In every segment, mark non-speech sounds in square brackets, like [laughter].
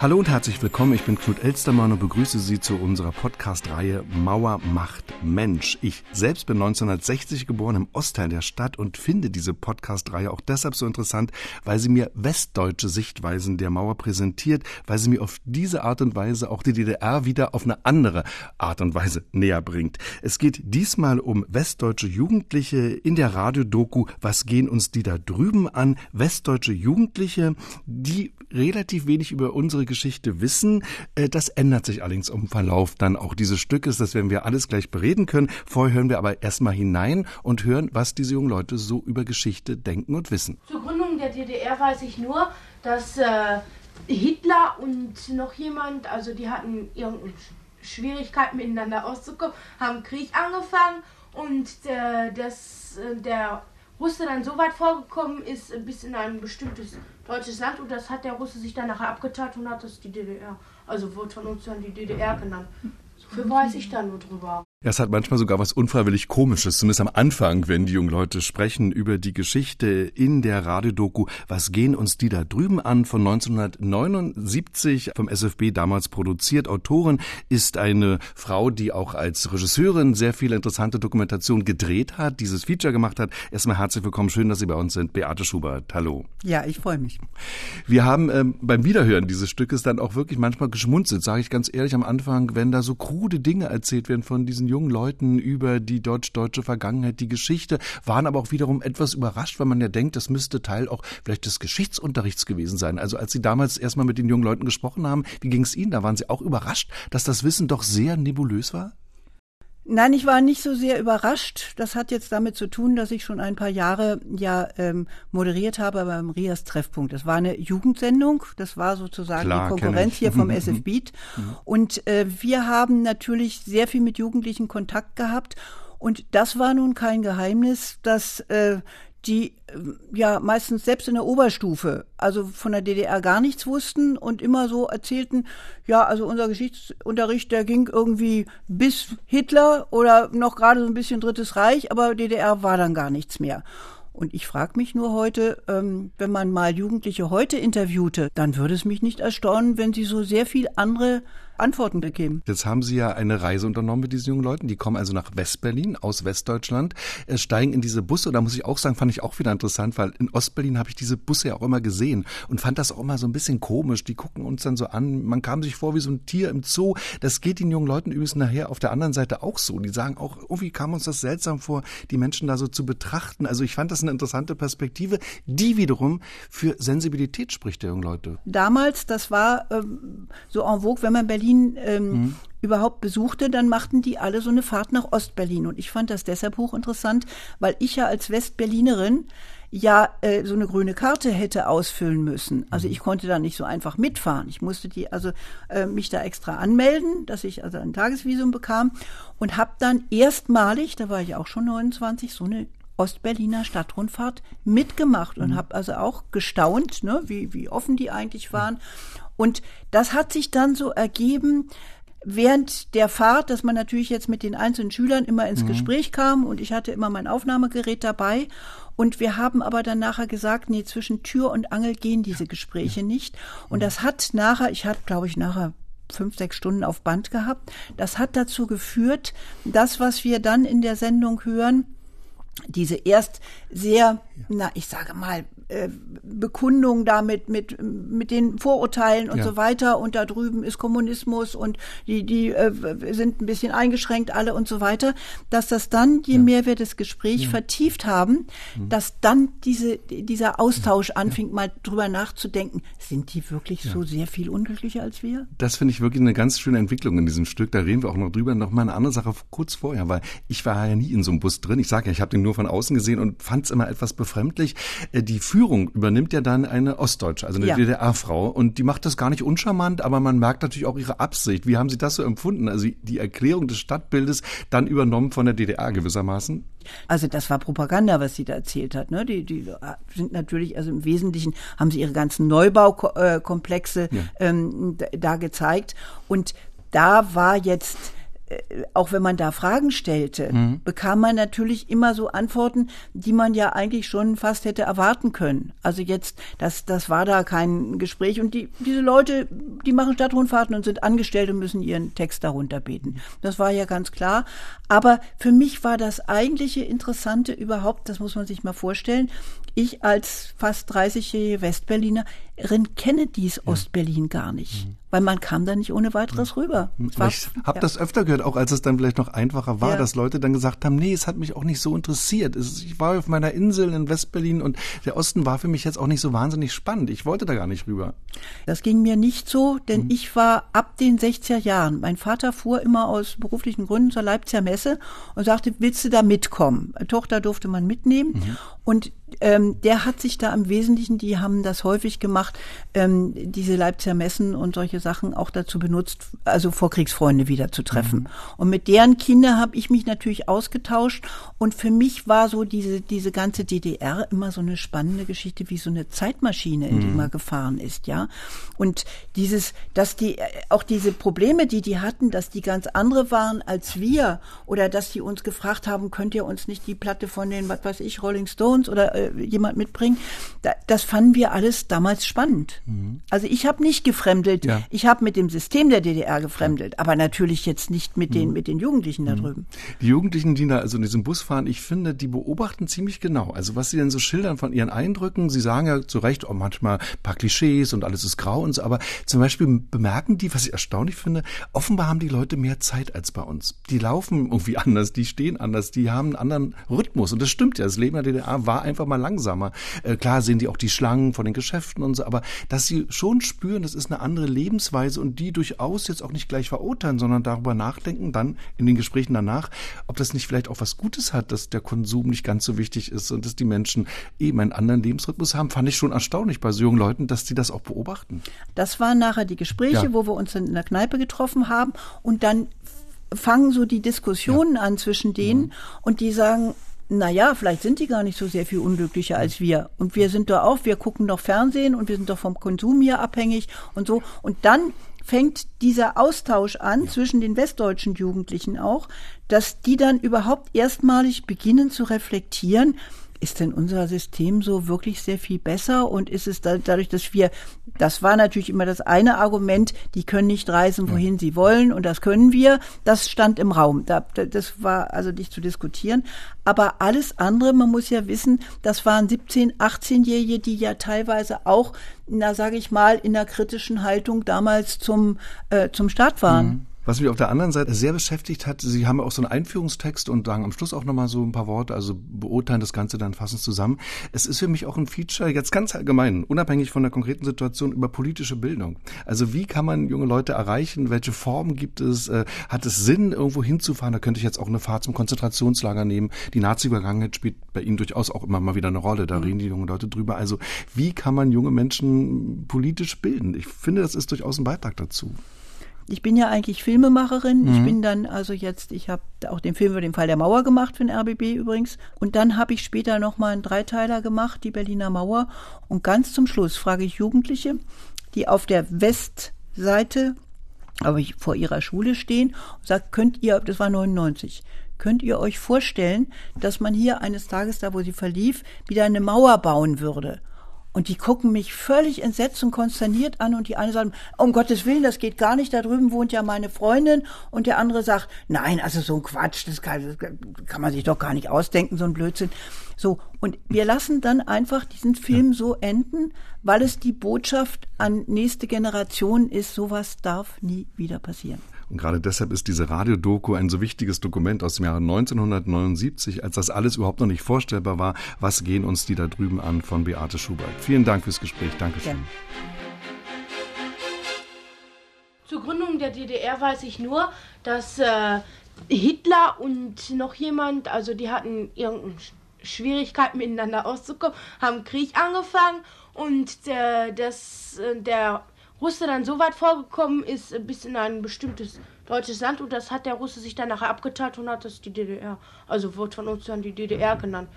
Hallo und herzlich willkommen. Ich bin Knut Elstermann und begrüße Sie zu unserer Podcast-Reihe Mauer macht Mensch. Ich selbst bin 1960 geboren im Ostteil der Stadt und finde diese Podcast-Reihe auch deshalb so interessant, weil sie mir westdeutsche Sichtweisen der Mauer präsentiert, weil sie mir auf diese Art und Weise auch die DDR wieder auf eine andere Art und Weise näher bringt. Es geht diesmal um westdeutsche Jugendliche in der Radiodoku Was gehen uns die da drüben an? Westdeutsche Jugendliche, die relativ wenig über unsere Geschichte wissen. Äh, das ändert sich allerdings im Verlauf dann auch dieses Stückes. Das werden wir alles gleich bereden können. Vorher hören wir aber erstmal hinein und hören, was diese jungen Leute so über Geschichte denken und wissen. Zur Gründung der DDR weiß ich nur, dass äh, Hitler und noch jemand, also die hatten irgendeine Schwierigkeiten miteinander auszukommen, haben Krieg angefangen und äh, das, der Russe dann so weit vorgekommen ist, bis in ein bestimmtes deutsches Land und das hat der Russe sich dann nachher abgeteilt und hat das die DDR, also wurde von uns dann die DDR genannt. So viel weiß ich da nur drüber. Ja, es hat manchmal sogar was unfreiwillig Komisches, zumindest am Anfang, wenn die jungen Leute sprechen über die Geschichte in der Radiodoku Was gehen uns die da drüben an von 1979 vom SFB damals produziert. Autorin ist eine Frau, die auch als Regisseurin sehr viele interessante Dokumentationen gedreht hat, dieses Feature gemacht hat. Erstmal herzlich willkommen, schön, dass Sie bei uns sind. Beate Schubert, hallo. Ja, ich freue mich. Wir haben ähm, beim Wiederhören dieses Stückes dann auch wirklich manchmal geschmunzelt, sage ich ganz ehrlich am Anfang, wenn da so krude Dinge erzählt werden von diesen jungen Leuten über die deutsch-deutsche Vergangenheit, die Geschichte, waren aber auch wiederum etwas überrascht, weil man ja denkt, das müsste Teil auch vielleicht des Geschichtsunterrichts gewesen sein. Also als Sie damals erstmal mit den jungen Leuten gesprochen haben, wie ging es Ihnen? Da waren Sie auch überrascht, dass das Wissen doch sehr nebulös war? Nein, ich war nicht so sehr überrascht. Das hat jetzt damit zu tun, dass ich schon ein paar Jahre ja ähm, moderiert habe beim Rias Treffpunkt. Das war eine Jugendsendung. Das war sozusagen Klar, die Konkurrenz hier vom [laughs] SF Beat. Und äh, wir haben natürlich sehr viel mit Jugendlichen Kontakt gehabt. Und das war nun kein Geheimnis, dass äh, die ja meistens selbst in der Oberstufe, also von der DDR gar nichts wussten und immer so erzählten, ja, also unser Geschichtsunterricht, der ging irgendwie bis Hitler oder noch gerade so ein bisschen Drittes Reich, aber DDR war dann gar nichts mehr. Und ich frage mich nur heute, ähm, wenn man mal Jugendliche heute interviewte, dann würde es mich nicht erstaunen, wenn sie so sehr viel andere Antworten bekämen. Jetzt haben Sie ja eine Reise unternommen mit diesen jungen Leuten. Die kommen also nach Westberlin aus Westdeutschland, äh, steigen in diese Busse. Da muss ich auch sagen, fand ich auch wieder interessant, weil in Ostberlin habe ich diese Busse ja auch immer gesehen und fand das auch immer so ein bisschen komisch. Die gucken uns dann so an. Man kam sich vor wie so ein Tier im Zoo. Das geht den jungen Leuten übrigens nachher auf der anderen Seite auch so. Die sagen auch, irgendwie kam uns das seltsam vor, die Menschen da so zu betrachten. Also ich fand das eine interessante Perspektive, die wiederum für Sensibilität spricht der jungen Leute. Damals, das war ähm, so en vogue, wenn man Berlin ähm, mhm. überhaupt besuchte, dann machten die alle so eine Fahrt nach Ostberlin. Und ich fand das deshalb hochinteressant, weil ich ja als Westberlinerin ja äh, so eine grüne Karte hätte ausfüllen müssen. Also ich konnte da nicht so einfach mitfahren. Ich musste die also äh, mich da extra anmelden, dass ich also ein Tagesvisum bekam und habe dann erstmalig, da war ich auch schon 29, so eine Ostberliner Stadtrundfahrt mitgemacht und mhm. habe also auch gestaunt, ne, wie, wie offen die eigentlich waren. Und das hat sich dann so ergeben, während der Fahrt, dass man natürlich jetzt mit den einzelnen Schülern immer ins mhm. Gespräch kam und ich hatte immer mein Aufnahmegerät dabei. Und wir haben aber dann nachher gesagt, nee, zwischen Tür und Angel gehen diese Gespräche nicht. Und mhm. das hat nachher, ich hatte, glaube ich, nachher fünf, sechs Stunden auf Band gehabt. Das hat dazu geführt, das, was wir dann in der Sendung hören, diese erst sehr, na, ich sage mal, äh, Bekundung damit mit mit den Vorurteilen und ja. so weiter und da drüben ist Kommunismus und die die äh, sind ein bisschen eingeschränkt alle und so weiter, dass das dann je ja. mehr wir das Gespräch ja. vertieft haben, mhm. dass dann diese dieser Austausch anfing mal drüber nachzudenken, sind die wirklich so sehr viel unglücklicher als wir? Das finde ich wirklich eine ganz schöne Entwicklung in diesem Stück. Da reden wir auch noch drüber. Noch mal eine andere Sache kurz vorher, weil ich war ja nie in so einem Bus drin. Ich sage ja, ich habe den nur von außen gesehen und fand es immer etwas befremdlich. Äh, die Führung übernimmt ja dann eine Ostdeutsche, also eine ja. DDR-Frau. Und die macht das gar nicht uncharmant, aber man merkt natürlich auch ihre Absicht. Wie haben Sie das so empfunden? Also die Erklärung des Stadtbildes dann übernommen von der DDR gewissermaßen? Also das war Propaganda, was sie da erzählt hat. Ne? Die, die sind natürlich, also im Wesentlichen haben sie ihre ganzen Neubaukomplexe ja. ähm, da gezeigt. Und da war jetzt äh, auch wenn man da Fragen stellte, mhm. bekam man natürlich immer so Antworten, die man ja eigentlich schon fast hätte erwarten können. Also jetzt, das, das war da kein Gespräch und die, diese Leute, die machen Stadtrundfahrten und sind angestellt und müssen ihren Text darunter beten. Das war ja ganz klar. Aber für mich war das eigentliche Interessante überhaupt, das muss man sich mal vorstellen, ich als fast 30-jährige Westberlinerin kenne dies. Ostberlin gar nicht. Mhm weil man kam da nicht ohne weiteres rüber. War, ich habe ja. das öfter gehört, auch als es dann vielleicht noch einfacher war, ja. dass Leute dann gesagt haben, nee, es hat mich auch nicht so interessiert. Ich war auf meiner Insel in Westberlin und der Osten war für mich jetzt auch nicht so wahnsinnig spannend. Ich wollte da gar nicht rüber. Das ging mir nicht so, denn mhm. ich war ab den 60er Jahren. Mein Vater fuhr immer aus beruflichen Gründen zur Leipziger Messe und sagte, willst du da mitkommen? Tochter durfte man mitnehmen. Mhm. Und ähm, der hat sich da im Wesentlichen, die haben das häufig gemacht, ähm, diese Leipziger Messen und solche Sachen auch dazu benutzt, also Vorkriegsfreunde wieder zu treffen. Mhm. Und mit deren Kinder habe ich mich natürlich ausgetauscht. Und für mich war so diese, diese ganze DDR immer so eine spannende Geschichte, wie so eine Zeitmaschine, in die mhm. man gefahren ist, ja. Und dieses, dass die, auch diese Probleme, die die hatten, dass die ganz andere waren als wir oder dass die uns gefragt haben, könnt ihr uns nicht die Platte von den, was weiß ich, Rolling Stones oder äh, jemand mitbringen. Da, das fanden wir alles damals spannend. Mhm. Also ich habe nicht gefremdelt. Ja. Ich habe mit dem System der DDR gefremdelt, aber natürlich jetzt nicht mit den, mhm. mit den Jugendlichen da mhm. drüben. Die Jugendlichen, die da also in diesem Bus fahren, ich finde, die beobachten ziemlich genau. Also was sie denn so schildern von ihren Eindrücken, sie sagen ja zu Recht auch manchmal ein paar Klischees und alles ist grau und so, aber zum Beispiel bemerken die, was ich erstaunlich finde, offenbar haben die Leute mehr Zeit als bei uns. Die laufen irgendwie [laughs] anders, die stehen anders, die haben einen anderen Rhythmus und das stimmt ja. Das Leben der DDR war einfach mal langsamer. Äh, klar sehen die auch die Schlangen von den Geschäften und so, aber dass sie schon spüren, das ist eine andere Lebensweise und die durchaus jetzt auch nicht gleich verurteilen, sondern darüber nachdenken, dann in den Gesprächen danach, ob das nicht vielleicht auch was Gutes hat, dass der Konsum nicht ganz so wichtig ist und dass die Menschen eben einen anderen Lebensrhythmus haben, fand ich schon erstaunlich bei so jungen Leuten, dass die das auch beobachten. Das waren nachher die Gespräche, ja. wo wir uns in der Kneipe getroffen haben und dann fangen so die Diskussionen ja. an zwischen denen mhm. und die sagen, naja, vielleicht sind die gar nicht so sehr viel unglücklicher als wir. Und wir sind da auch, wir gucken doch Fernsehen und wir sind doch vom Konsum hier abhängig und so. Und dann fängt dieser Austausch an ja. zwischen den westdeutschen Jugendlichen auch, dass die dann überhaupt erstmalig beginnen zu reflektieren, ist denn unser System so wirklich sehr viel besser und ist es da, dadurch, dass wir, das war natürlich immer das eine Argument, die können nicht reisen, wohin ja. sie wollen und das können wir, das stand im Raum. Da, das war also nicht zu diskutieren. Aber alles andere, man muss ja wissen, das waren 17, 18-Jährige, die ja teilweise auch, na sage ich mal, in der kritischen Haltung damals zum, äh, zum Staat waren. Mhm. Was mich auf der anderen Seite sehr beschäftigt hat, Sie haben auch so einen Einführungstext und sagen am Schluss auch nochmal so ein paar Worte, also beurteilen das Ganze dann fassen zusammen. Es ist für mich auch ein Feature, jetzt ganz allgemein, unabhängig von der konkreten Situation, über politische Bildung. Also wie kann man junge Leute erreichen? Welche Formen gibt es? Äh, hat es Sinn, irgendwo hinzufahren? Da könnte ich jetzt auch eine Fahrt zum Konzentrationslager nehmen. Die Nazi-Vergangenheit spielt bei Ihnen durchaus auch immer mal wieder eine Rolle. Da mhm. reden die jungen Leute drüber. Also wie kann man junge Menschen politisch bilden? Ich finde, das ist durchaus ein Beitrag dazu ich bin ja eigentlich Filmemacherin. Mhm. Ich bin dann also jetzt, ich habe auch den Film über den Fall der Mauer gemacht für den RBB übrigens. Und dann habe ich später nochmal einen Dreiteiler gemacht, die Berliner Mauer. Und ganz zum Schluss frage ich Jugendliche, die auf der Westseite aber vor ihrer Schule stehen und sagt, könnt ihr, das war 99, könnt ihr euch vorstellen, dass man hier eines Tages, da wo sie verlief, wieder eine Mauer bauen würde? Und die gucken mich völlig entsetzt und konsterniert an und die eine sagt, um Gottes Willen, das geht gar nicht, da drüben wohnt ja meine Freundin und der andere sagt, nein, also so ein Quatsch, das kann, das kann man sich doch gar nicht ausdenken, so ein Blödsinn. So, und wir lassen dann einfach diesen Film ja. so enden, weil es die Botschaft an nächste Generation ist, sowas darf nie wieder passieren. Und gerade deshalb ist diese Radiodoku ein so wichtiges Dokument aus dem Jahre 1979, als das alles überhaupt noch nicht vorstellbar war. Was gehen uns die da drüben an von Beate Schubert? Vielen Dank fürs Gespräch. Dankeschön. Ja. Zur Gründung der DDR weiß ich nur, dass äh, Hitler und noch jemand, also die hatten irgendeine Schwierigkeit miteinander auszukommen, haben Krieg angefangen und äh, das, äh, der Russe dann so weit vorgekommen ist, bis in ein bestimmtes deutsches Land und das hat der Russe sich dann nachher abgeteilt und hat das die DDR. Also wird von uns dann die DDR genannt.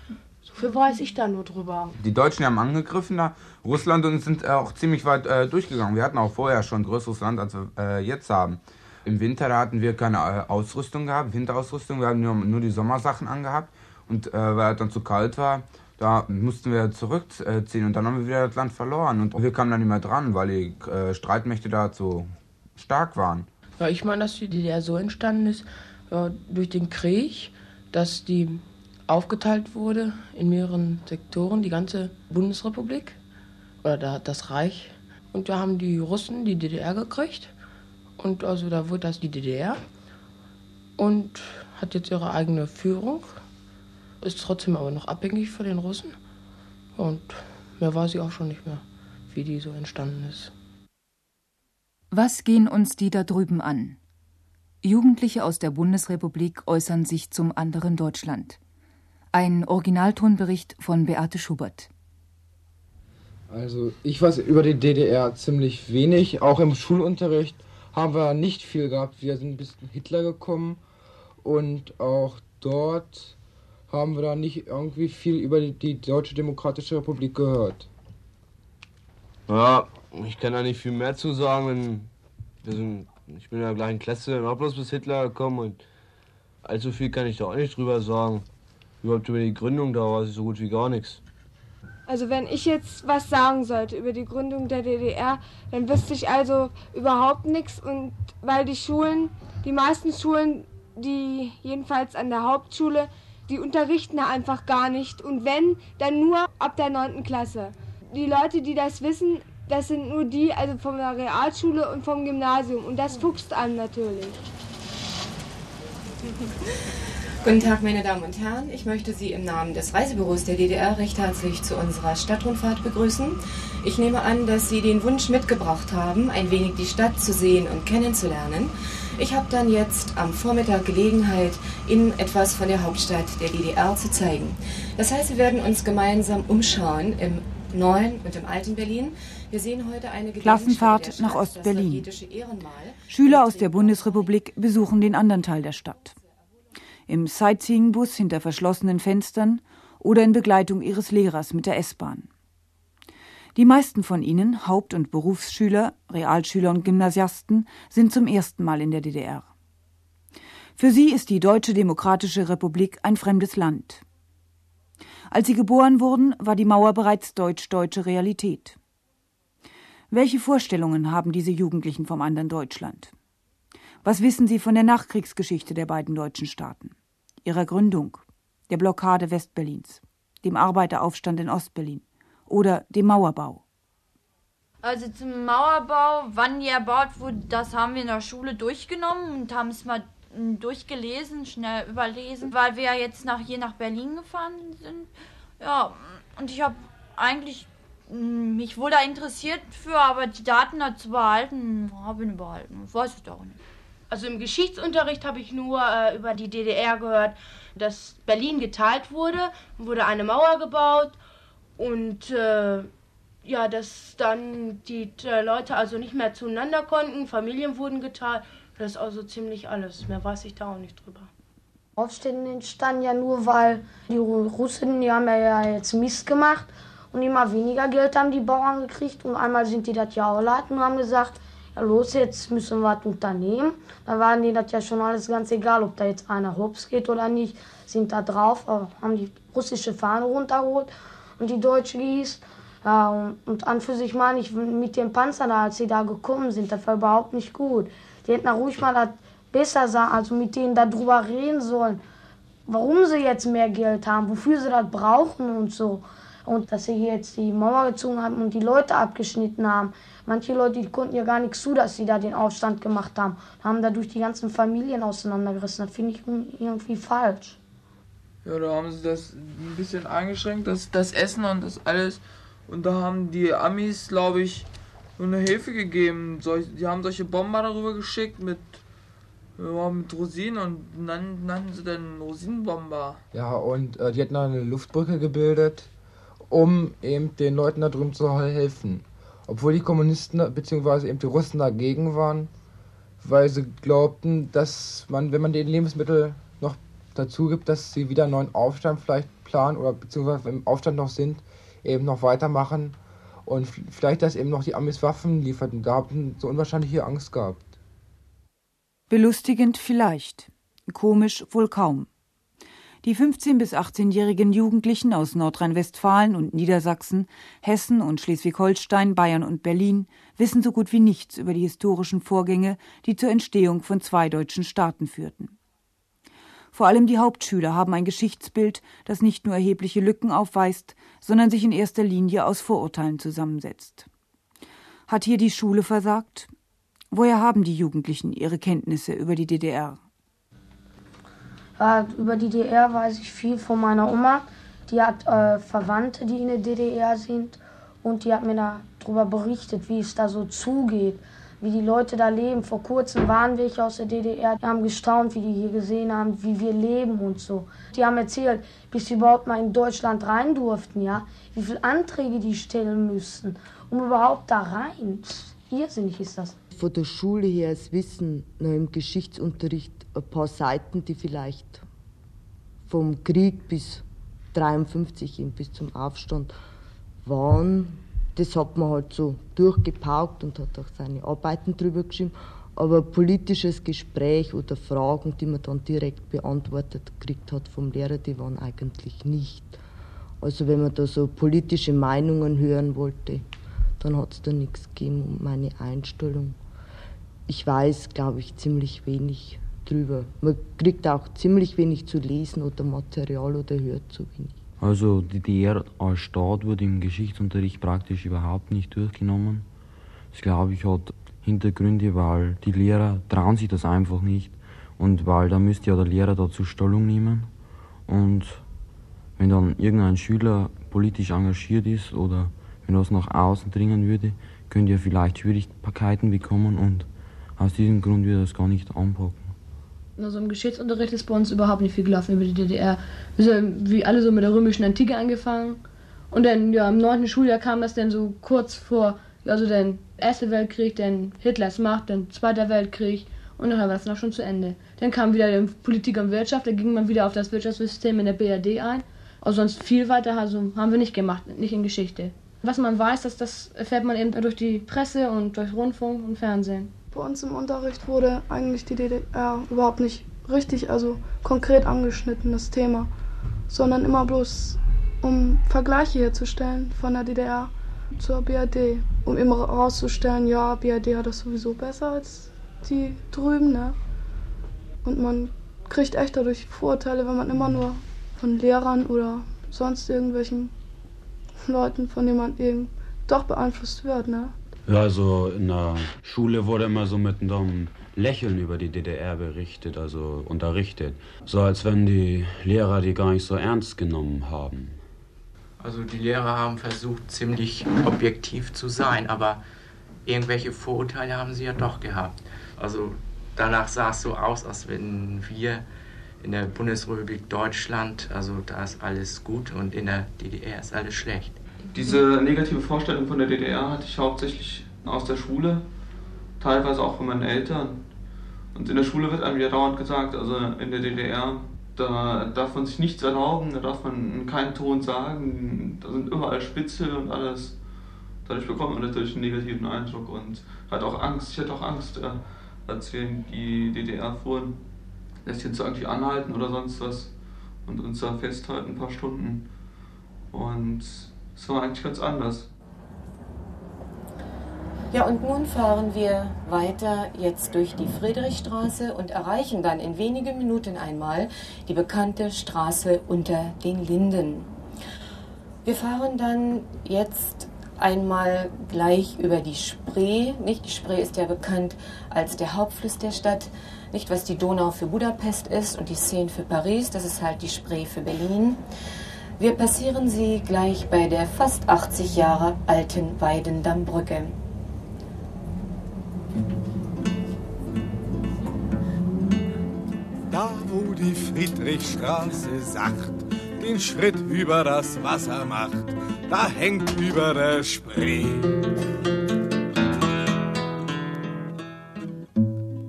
So viel weiß ich da nur drüber. Die Deutschen haben angegriffen da, Russland und sind auch ziemlich weit äh, durchgegangen. Wir hatten auch vorher schon ein größeres Land, als wir äh, jetzt haben. Im Winter hatten wir keine äh, Ausrüstung gehabt, Winterausrüstung, wir hatten nur, nur die Sommersachen angehabt. Und äh, weil es dann zu kalt war, da mussten wir zurückziehen und dann haben wir wieder das Land verloren. Und wir kamen dann nicht mehr dran, weil die äh, Streitmächte da zu stark waren. Ja, ich meine, dass die DDR so entstanden ist, ja, durch den Krieg, dass die aufgeteilt wurde in mehreren Sektoren, die ganze Bundesrepublik oder das Reich. Und da haben die Russen die DDR gekriegt. Und also da wurde das die DDR und hat jetzt ihre eigene Führung, ist trotzdem aber noch abhängig von den Russen. Und mehr weiß ich auch schon nicht mehr, wie die so entstanden ist. Was gehen uns die da drüben an? Jugendliche aus der Bundesrepublik äußern sich zum anderen Deutschland. Ein Originaltonbericht von Beate Schubert. Also ich weiß über die DDR ziemlich wenig. Auch im Schulunterricht haben wir nicht viel gehabt. Wir sind bis Hitler gekommen und auch dort haben wir da nicht irgendwie viel über die, die Deutsche Demokratische Republik gehört. Ja, ich kann da nicht viel mehr zu sagen. Sind, ich bin in der gleichen Klasse, auch bloß bis Hitler gekommen und allzu viel kann ich da auch nicht drüber sagen. Überhaupt über die Gründung, da weiß ich so gut wie gar nichts. Also wenn ich jetzt was sagen sollte über die Gründung der DDR, dann wüsste ich also überhaupt nichts und weil die Schulen, die meisten Schulen, die jedenfalls an der Hauptschule, die unterrichten einfach gar nicht und wenn, dann nur ab der 9. Klasse. Die Leute, die das wissen, das sind nur die, also von der Realschule und vom Gymnasium und das fuchst einem natürlich. [laughs] Guten Tag, meine Damen und Herren. Ich möchte Sie im Namen des Reisebüros der DDR recht herzlich zu unserer Stadtrundfahrt begrüßen. Ich nehme an, dass Sie den Wunsch mitgebracht haben, ein wenig die Stadt zu sehen und kennenzulernen. Ich habe dann jetzt am Vormittag Gelegenheit, Ihnen etwas von der Hauptstadt der DDR zu zeigen. Das heißt, wir werden uns gemeinsam umschauen im neuen und im alten Berlin. Wir sehen heute eine Klassenfahrt nach Ostberlin. Schüler aus der Bundesrepublik besuchen den anderen Teil der Stadt im Sightseeing-Bus hinter verschlossenen Fenstern oder in Begleitung ihres Lehrers mit der S-Bahn. Die meisten von ihnen, Haupt- und Berufsschüler, Realschüler und Gymnasiasten, sind zum ersten Mal in der DDR. Für sie ist die Deutsche Demokratische Republik ein fremdes Land. Als sie geboren wurden, war die Mauer bereits deutsch-deutsche Realität. Welche Vorstellungen haben diese Jugendlichen vom anderen Deutschland? Was wissen Sie von der Nachkriegsgeschichte der beiden deutschen Staaten, ihrer Gründung, der Blockade Westberlins, dem Arbeiteraufstand in Ostberlin oder dem Mauerbau? Also zum Mauerbau, wann die erbaut wurde, das haben wir in der Schule durchgenommen und haben es mal hm, durchgelesen, schnell überlesen, weil wir ja jetzt nach, hier nach Berlin gefahren sind. Ja, und ich habe eigentlich hm, mich wohl da interessiert für, aber die Daten dazu behalten, habe ich behalten. Ich weiß es auch nicht. Also im Geschichtsunterricht habe ich nur äh, über die DDR gehört, dass Berlin geteilt wurde, wurde eine Mauer gebaut und äh, ja, dass dann die äh, Leute also nicht mehr zueinander konnten, Familien wurden geteilt. Das ist also ziemlich alles. Mehr weiß ich da auch nicht drüber. Aufstände entstanden ja nur, weil die Russen, die haben ja jetzt Mist gemacht und immer weniger Geld haben die Bauern gekriegt und einmal sind die das ja auch leid und haben gesagt, ja los, jetzt müssen wir was unternehmen. Da waren die das ja schon alles ganz egal, ob da jetzt einer hops geht oder nicht, sind da drauf, haben die russische Fahne runtergeholt und die deutsche hieß. Ja, und, und an für sich meine ich, mit den Panzern, als sie da gekommen sind, das war überhaupt nicht gut. Die hätten da ruhig mal das besser sagen, also mit denen darüber reden sollen, warum sie jetzt mehr Geld haben, wofür sie das brauchen und so. Und dass sie jetzt die Mauer gezogen haben und die Leute abgeschnitten haben. Manche Leute, die konnten ja gar nichts zu, dass sie da den Aufstand gemacht haben. Haben dadurch die ganzen Familien auseinandergerissen. Das finde ich irgendwie falsch. Ja, da haben sie das ein bisschen eingeschränkt, das, das Essen und das alles. Und da haben die Amis, glaube ich, nur eine Hilfe gegeben. die haben solche Bomber darüber geschickt mit, ja, mit Rosinen und nannten, nannten sie dann Rosinenbomber. Ja, und äh, die hatten eine Luftbrücke gebildet, um eben den Leuten da drüben zu helfen obwohl die Kommunisten bzw. eben die Russen dagegen waren, weil sie glaubten, dass man, wenn man den Lebensmittel dazu gibt, dass sie wieder einen neuen Aufstand vielleicht planen oder beziehungsweise im Aufstand noch sind, eben noch weitermachen und vielleicht, dass eben noch die Amis Waffen lieferten. Da haben sie unwahrscheinliche Angst gehabt. Belustigend vielleicht, komisch wohl kaum. Die 15- bis 18-jährigen Jugendlichen aus Nordrhein-Westfalen und Niedersachsen, Hessen und Schleswig-Holstein, Bayern und Berlin wissen so gut wie nichts über die historischen Vorgänge, die zur Entstehung von zwei deutschen Staaten führten. Vor allem die Hauptschüler haben ein Geschichtsbild, das nicht nur erhebliche Lücken aufweist, sondern sich in erster Linie aus Vorurteilen zusammensetzt. Hat hier die Schule versagt? Woher haben die Jugendlichen ihre Kenntnisse über die DDR? Ja, über die DDR weiß ich viel von meiner Oma. Die hat äh, Verwandte, die in der DDR sind. Und die hat mir darüber berichtet, wie es da so zugeht, wie die Leute da leben. Vor kurzem waren welche aus der DDR, die haben gestaunt, wie die hier gesehen haben, wie wir leben und so. Die haben erzählt, bis sie überhaupt mal in Deutschland rein durften, ja, wie viele Anträge die stellen müssen, um überhaupt da rein. Irrsinnig ist das. Von der Schule her das Wissen noch im Geschichtsunterricht ein paar Seiten, die vielleicht vom Krieg bis 53 bis zum Aufstand waren. Das hat man halt so durchgepaukt und hat auch seine Arbeiten drüber geschrieben. Aber politisches Gespräch oder Fragen, die man dann direkt beantwortet gekriegt hat vom Lehrer, die waren eigentlich nicht. Also wenn man da so politische Meinungen hören wollte, dann hat es da nichts gegeben um meine Einstellung. Ich weiß, glaube ich, ziemlich wenig drüber. Man kriegt auch ziemlich wenig zu lesen oder Material oder hört zu wenig. Also die DDR als Staat wurde im Geschichtsunterricht praktisch überhaupt nicht durchgenommen. Das glaube ich hat Hintergründe, weil die Lehrer trauen sich das einfach nicht und weil da müsste ja der Lehrer dazu Stellung nehmen und wenn dann irgendein Schüler politisch engagiert ist oder wenn das nach außen dringen würde, könnte er vielleicht Schwierigkeiten bekommen und aus diesem Grund würde er das gar nicht anpacken. Also im Geschichtsunterricht ist bei uns überhaupt nicht viel gelaufen über die DDR. Wir sind wie alle so mit der römischen Antike angefangen. Und dann, ja, im neunten Schuljahr kam das dann so kurz vor, also der Erste Weltkrieg, dann Hitlers Macht, dann Zweiter Weltkrieg und dann war das noch schon zu Ende. Dann kam wieder Politik und Wirtschaft, da ging man wieder auf das Wirtschaftssystem in der BRD ein. Also sonst viel weiter also haben wir nicht gemacht, nicht in Geschichte. Was man weiß, das, das erfährt man eben durch die Presse und durch Rundfunk und Fernsehen. Bei uns im Unterricht wurde eigentlich die DDR überhaupt nicht richtig, also konkret angeschnitten, das Thema, sondern immer bloß um Vergleiche herzustellen von der DDR zur BRD, um immer herauszustellen, ja, BRD hat das sowieso besser als die drüben, ne? Und man kriegt echt dadurch Vorurteile, wenn man immer nur von Lehrern oder sonst irgendwelchen Leuten, von denen man eben doch beeinflusst wird, ne? Also in der Schule wurde immer so mit einem Lächeln über die DDR berichtet, also unterrichtet. So als wenn die Lehrer die gar nicht so ernst genommen haben. Also die Lehrer haben versucht, ziemlich objektiv zu sein, aber irgendwelche Vorurteile haben sie ja doch gehabt. Also danach sah es so aus, als wenn wir in der Bundesrepublik Deutschland, also da ist alles gut und in der DDR ist alles schlecht. Diese negative Vorstellung von der DDR hatte ich hauptsächlich aus der Schule, teilweise auch von meinen Eltern. Und in der Schule wird einem ja dauernd gesagt, also in der DDR, da darf man sich nichts erlauben, da darf man keinen Ton sagen, da sind überall Spitze und alles. Dadurch bekommt man natürlich einen negativen Eindruck und hat auch Angst. Ich hatte auch Angst, äh, als wir in die DDR fuhren, lässt jetzt irgendwie anhalten oder sonst was und uns da festhalten ein paar Stunden. Und es war eigentlich ganz anders. Ja, und nun fahren wir weiter jetzt durch die Friedrichstraße und erreichen dann in wenigen Minuten einmal die bekannte Straße unter den Linden. Wir fahren dann jetzt einmal gleich über die Spree. Nicht? Die Spree ist ja bekannt als der Hauptfluss der Stadt. Nicht was die Donau für Budapest ist und die Seine für Paris, das ist halt die Spree für Berlin. Wir passieren sie gleich bei der fast 80 Jahre alten Weidendammbrücke. Da, wo die Friedrichstraße sacht, den Schritt über das Wasser macht, da hängt über der Spree.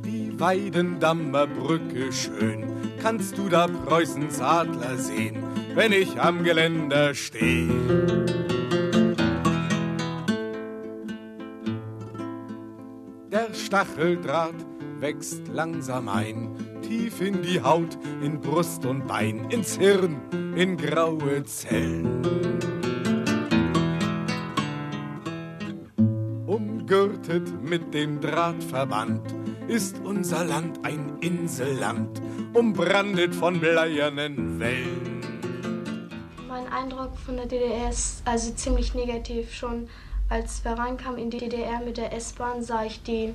Die Weidendammer Brücke schön, kannst du da Preußens Adler sehen wenn ich am Geländer stehe. Der Stacheldraht wächst langsam ein, tief in die Haut, in Brust und Bein, ins Hirn, in graue Zellen. Umgürtet mit dem Drahtverband ist unser Land ein Inselland, umbrandet von bleiernen Wellen. Mein Eindruck von der DDR ist also ziemlich negativ. Schon als wir reinkamen in die DDR mit der S-Bahn, sah ich die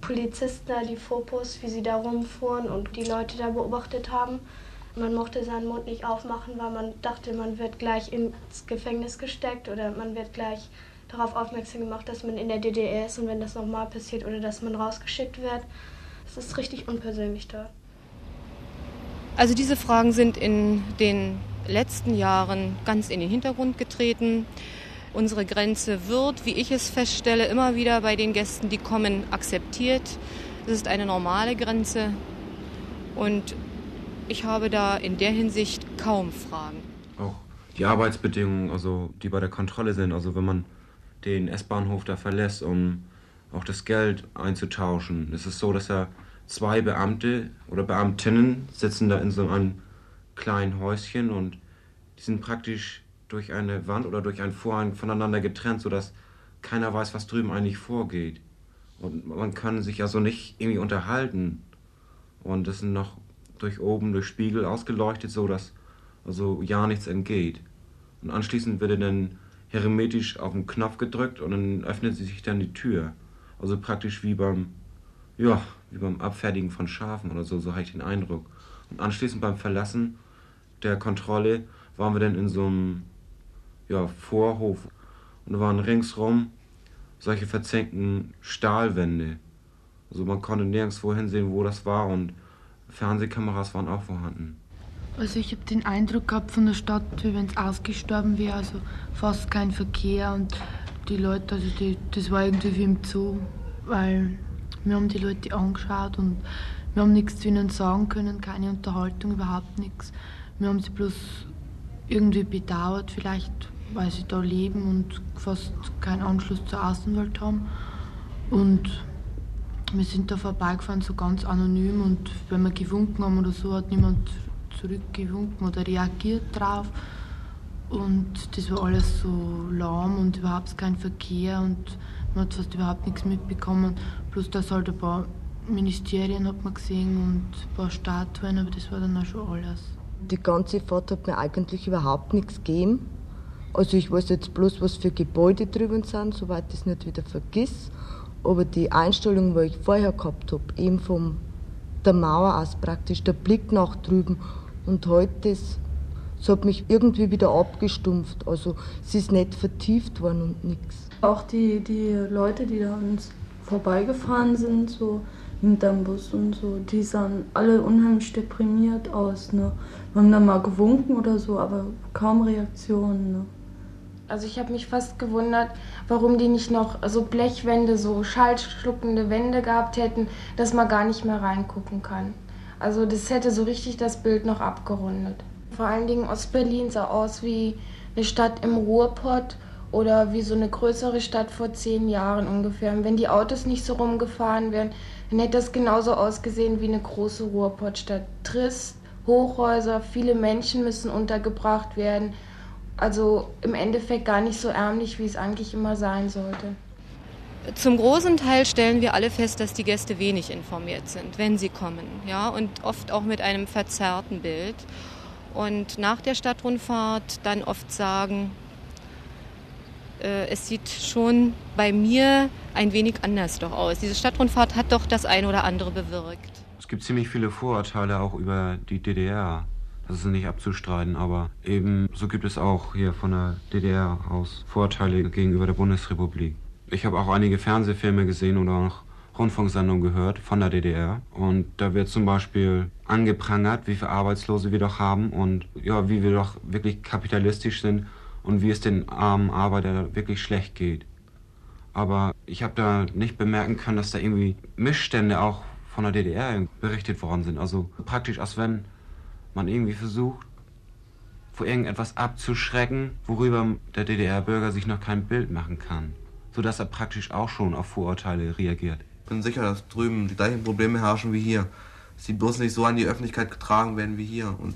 Polizisten die Fotos, wie sie da rumfuhren und die Leute da beobachtet haben. Man mochte seinen Mund nicht aufmachen, weil man dachte, man wird gleich ins Gefängnis gesteckt oder man wird gleich darauf aufmerksam gemacht, dass man in der DDR ist und wenn das nochmal passiert oder dass man rausgeschickt wird. Es ist richtig unpersönlich dort. Also diese Fragen sind in den letzten Jahren ganz in den Hintergrund getreten. Unsere Grenze wird, wie ich es feststelle, immer wieder bei den Gästen, die kommen, akzeptiert. Es ist eine normale Grenze und ich habe da in der Hinsicht kaum Fragen. Auch die Arbeitsbedingungen, also die bei der Kontrolle sind, also wenn man den S-Bahnhof da verlässt, um auch das Geld einzutauschen. Es ist so, dass da zwei Beamte oder Beamtinnen sitzen da in so einem kleinen Häuschen und die sind praktisch durch eine Wand oder durch einen Vorhang voneinander getrennt, sodass keiner weiß, was drüben eigentlich vorgeht. Und man kann sich also nicht irgendwie unterhalten. Und das sind noch durch oben, durch Spiegel ausgeleuchtet, so dass also ja nichts entgeht. Und anschließend wird dann hermetisch auf den Knopf gedrückt und dann öffnet sich dann die Tür. Also praktisch wie beim, ja, wie beim Abfertigen von Schafen oder so, so habe ich den Eindruck. Und anschließend beim Verlassen der Kontrolle waren wir dann in so einem ja, Vorhof. Und da waren ringsrum solche verzinkten Stahlwände. Also man konnte nirgendwo hinsehen, wo das war und Fernsehkameras waren auch vorhanden. Also ich habe den Eindruck gehabt von der Stadt, wie wenn es ausgestorben wäre, also fast kein Verkehr und die Leute, also die, das war irgendwie wie im Zoo, weil wir haben die Leute angeschaut und wir haben nichts zu ihnen sagen können, keine Unterhaltung, überhaupt nichts. Wir haben sie bloß irgendwie bedauert, vielleicht weil sie da leben und fast keinen Anschluss zur Außenwelt haben. Und wir sind da vorbeigefahren, so ganz anonym und wenn wir gewunken haben oder so, hat niemand zurückgewunken oder reagiert drauf. Und das war alles so lahm und überhaupt kein Verkehr und man hat fast überhaupt nichts mitbekommen. Plus dass halt ein paar Ministerien hat man gesehen und ein paar Statuen, aber das war dann auch schon alles. Die ganze Fahrt hat mir eigentlich überhaupt nichts gegeben. Also ich weiß jetzt bloß, was für Gebäude drüben sind, soweit ich es nicht wieder vergiss. Aber die Einstellung, die ich vorher gehabt habe, eben vom der Mauer aus praktisch, der Blick nach drüben und heute, das, das hat mich irgendwie wieder abgestumpft. Also es ist nicht vertieft worden und nichts. Auch die, die Leute, die da uns vorbeigefahren sind, so hinterm Bus und so, die sahen alle unheimlich deprimiert aus. Ne? Wir haben dann mal gewunken oder so, aber kaum Reaktionen. Ne? Also ich habe mich fast gewundert, warum die nicht noch so Blechwände, so schallschluckende Wände gehabt hätten, dass man gar nicht mehr reingucken kann. Also das hätte so richtig das Bild noch abgerundet. Vor allen Dingen Ostberlin sah aus wie eine Stadt im Ruhrpott oder wie so eine größere Stadt vor zehn Jahren ungefähr. Und wenn die Autos nicht so rumgefahren wären, dann hätte das genauso ausgesehen wie eine große Ruhrpottstadt. Trist, Hochhäuser, viele Menschen müssen untergebracht werden. Also im Endeffekt gar nicht so ärmlich, wie es eigentlich immer sein sollte. Zum großen Teil stellen wir alle fest, dass die Gäste wenig informiert sind, wenn sie kommen, ja, und oft auch mit einem verzerrten Bild. Und nach der Stadtrundfahrt dann oft sagen, äh, es sieht schon bei mir ein wenig anders doch aus. Diese Stadtrundfahrt hat doch das eine oder andere bewirkt. Es gibt ziemlich viele Vorurteile auch über die DDR. Das ist nicht abzustreiten, aber eben so gibt es auch hier von der DDR aus Vorurteile gegenüber der Bundesrepublik. Ich habe auch einige Fernsehfilme gesehen oder auch Rundfunksendungen gehört von der DDR. Und da wird zum Beispiel angeprangert, wie viele Arbeitslose wir doch haben und ja, wie wir doch wirklich kapitalistisch sind und wie es den armen Arbeiter wirklich schlecht geht. Aber ich habe da nicht bemerken können, dass da irgendwie Missstände auch von der DDR berichtet worden sind. Also praktisch, als wenn man irgendwie versucht, vor irgendetwas abzuschrecken, worüber der DDR-Bürger sich noch kein Bild machen kann sodass er praktisch auch schon auf Vorurteile reagiert. bin sicher, dass drüben die gleichen Probleme herrschen wie hier. Sie bloß nicht so an die Öffentlichkeit getragen werden wie hier. Und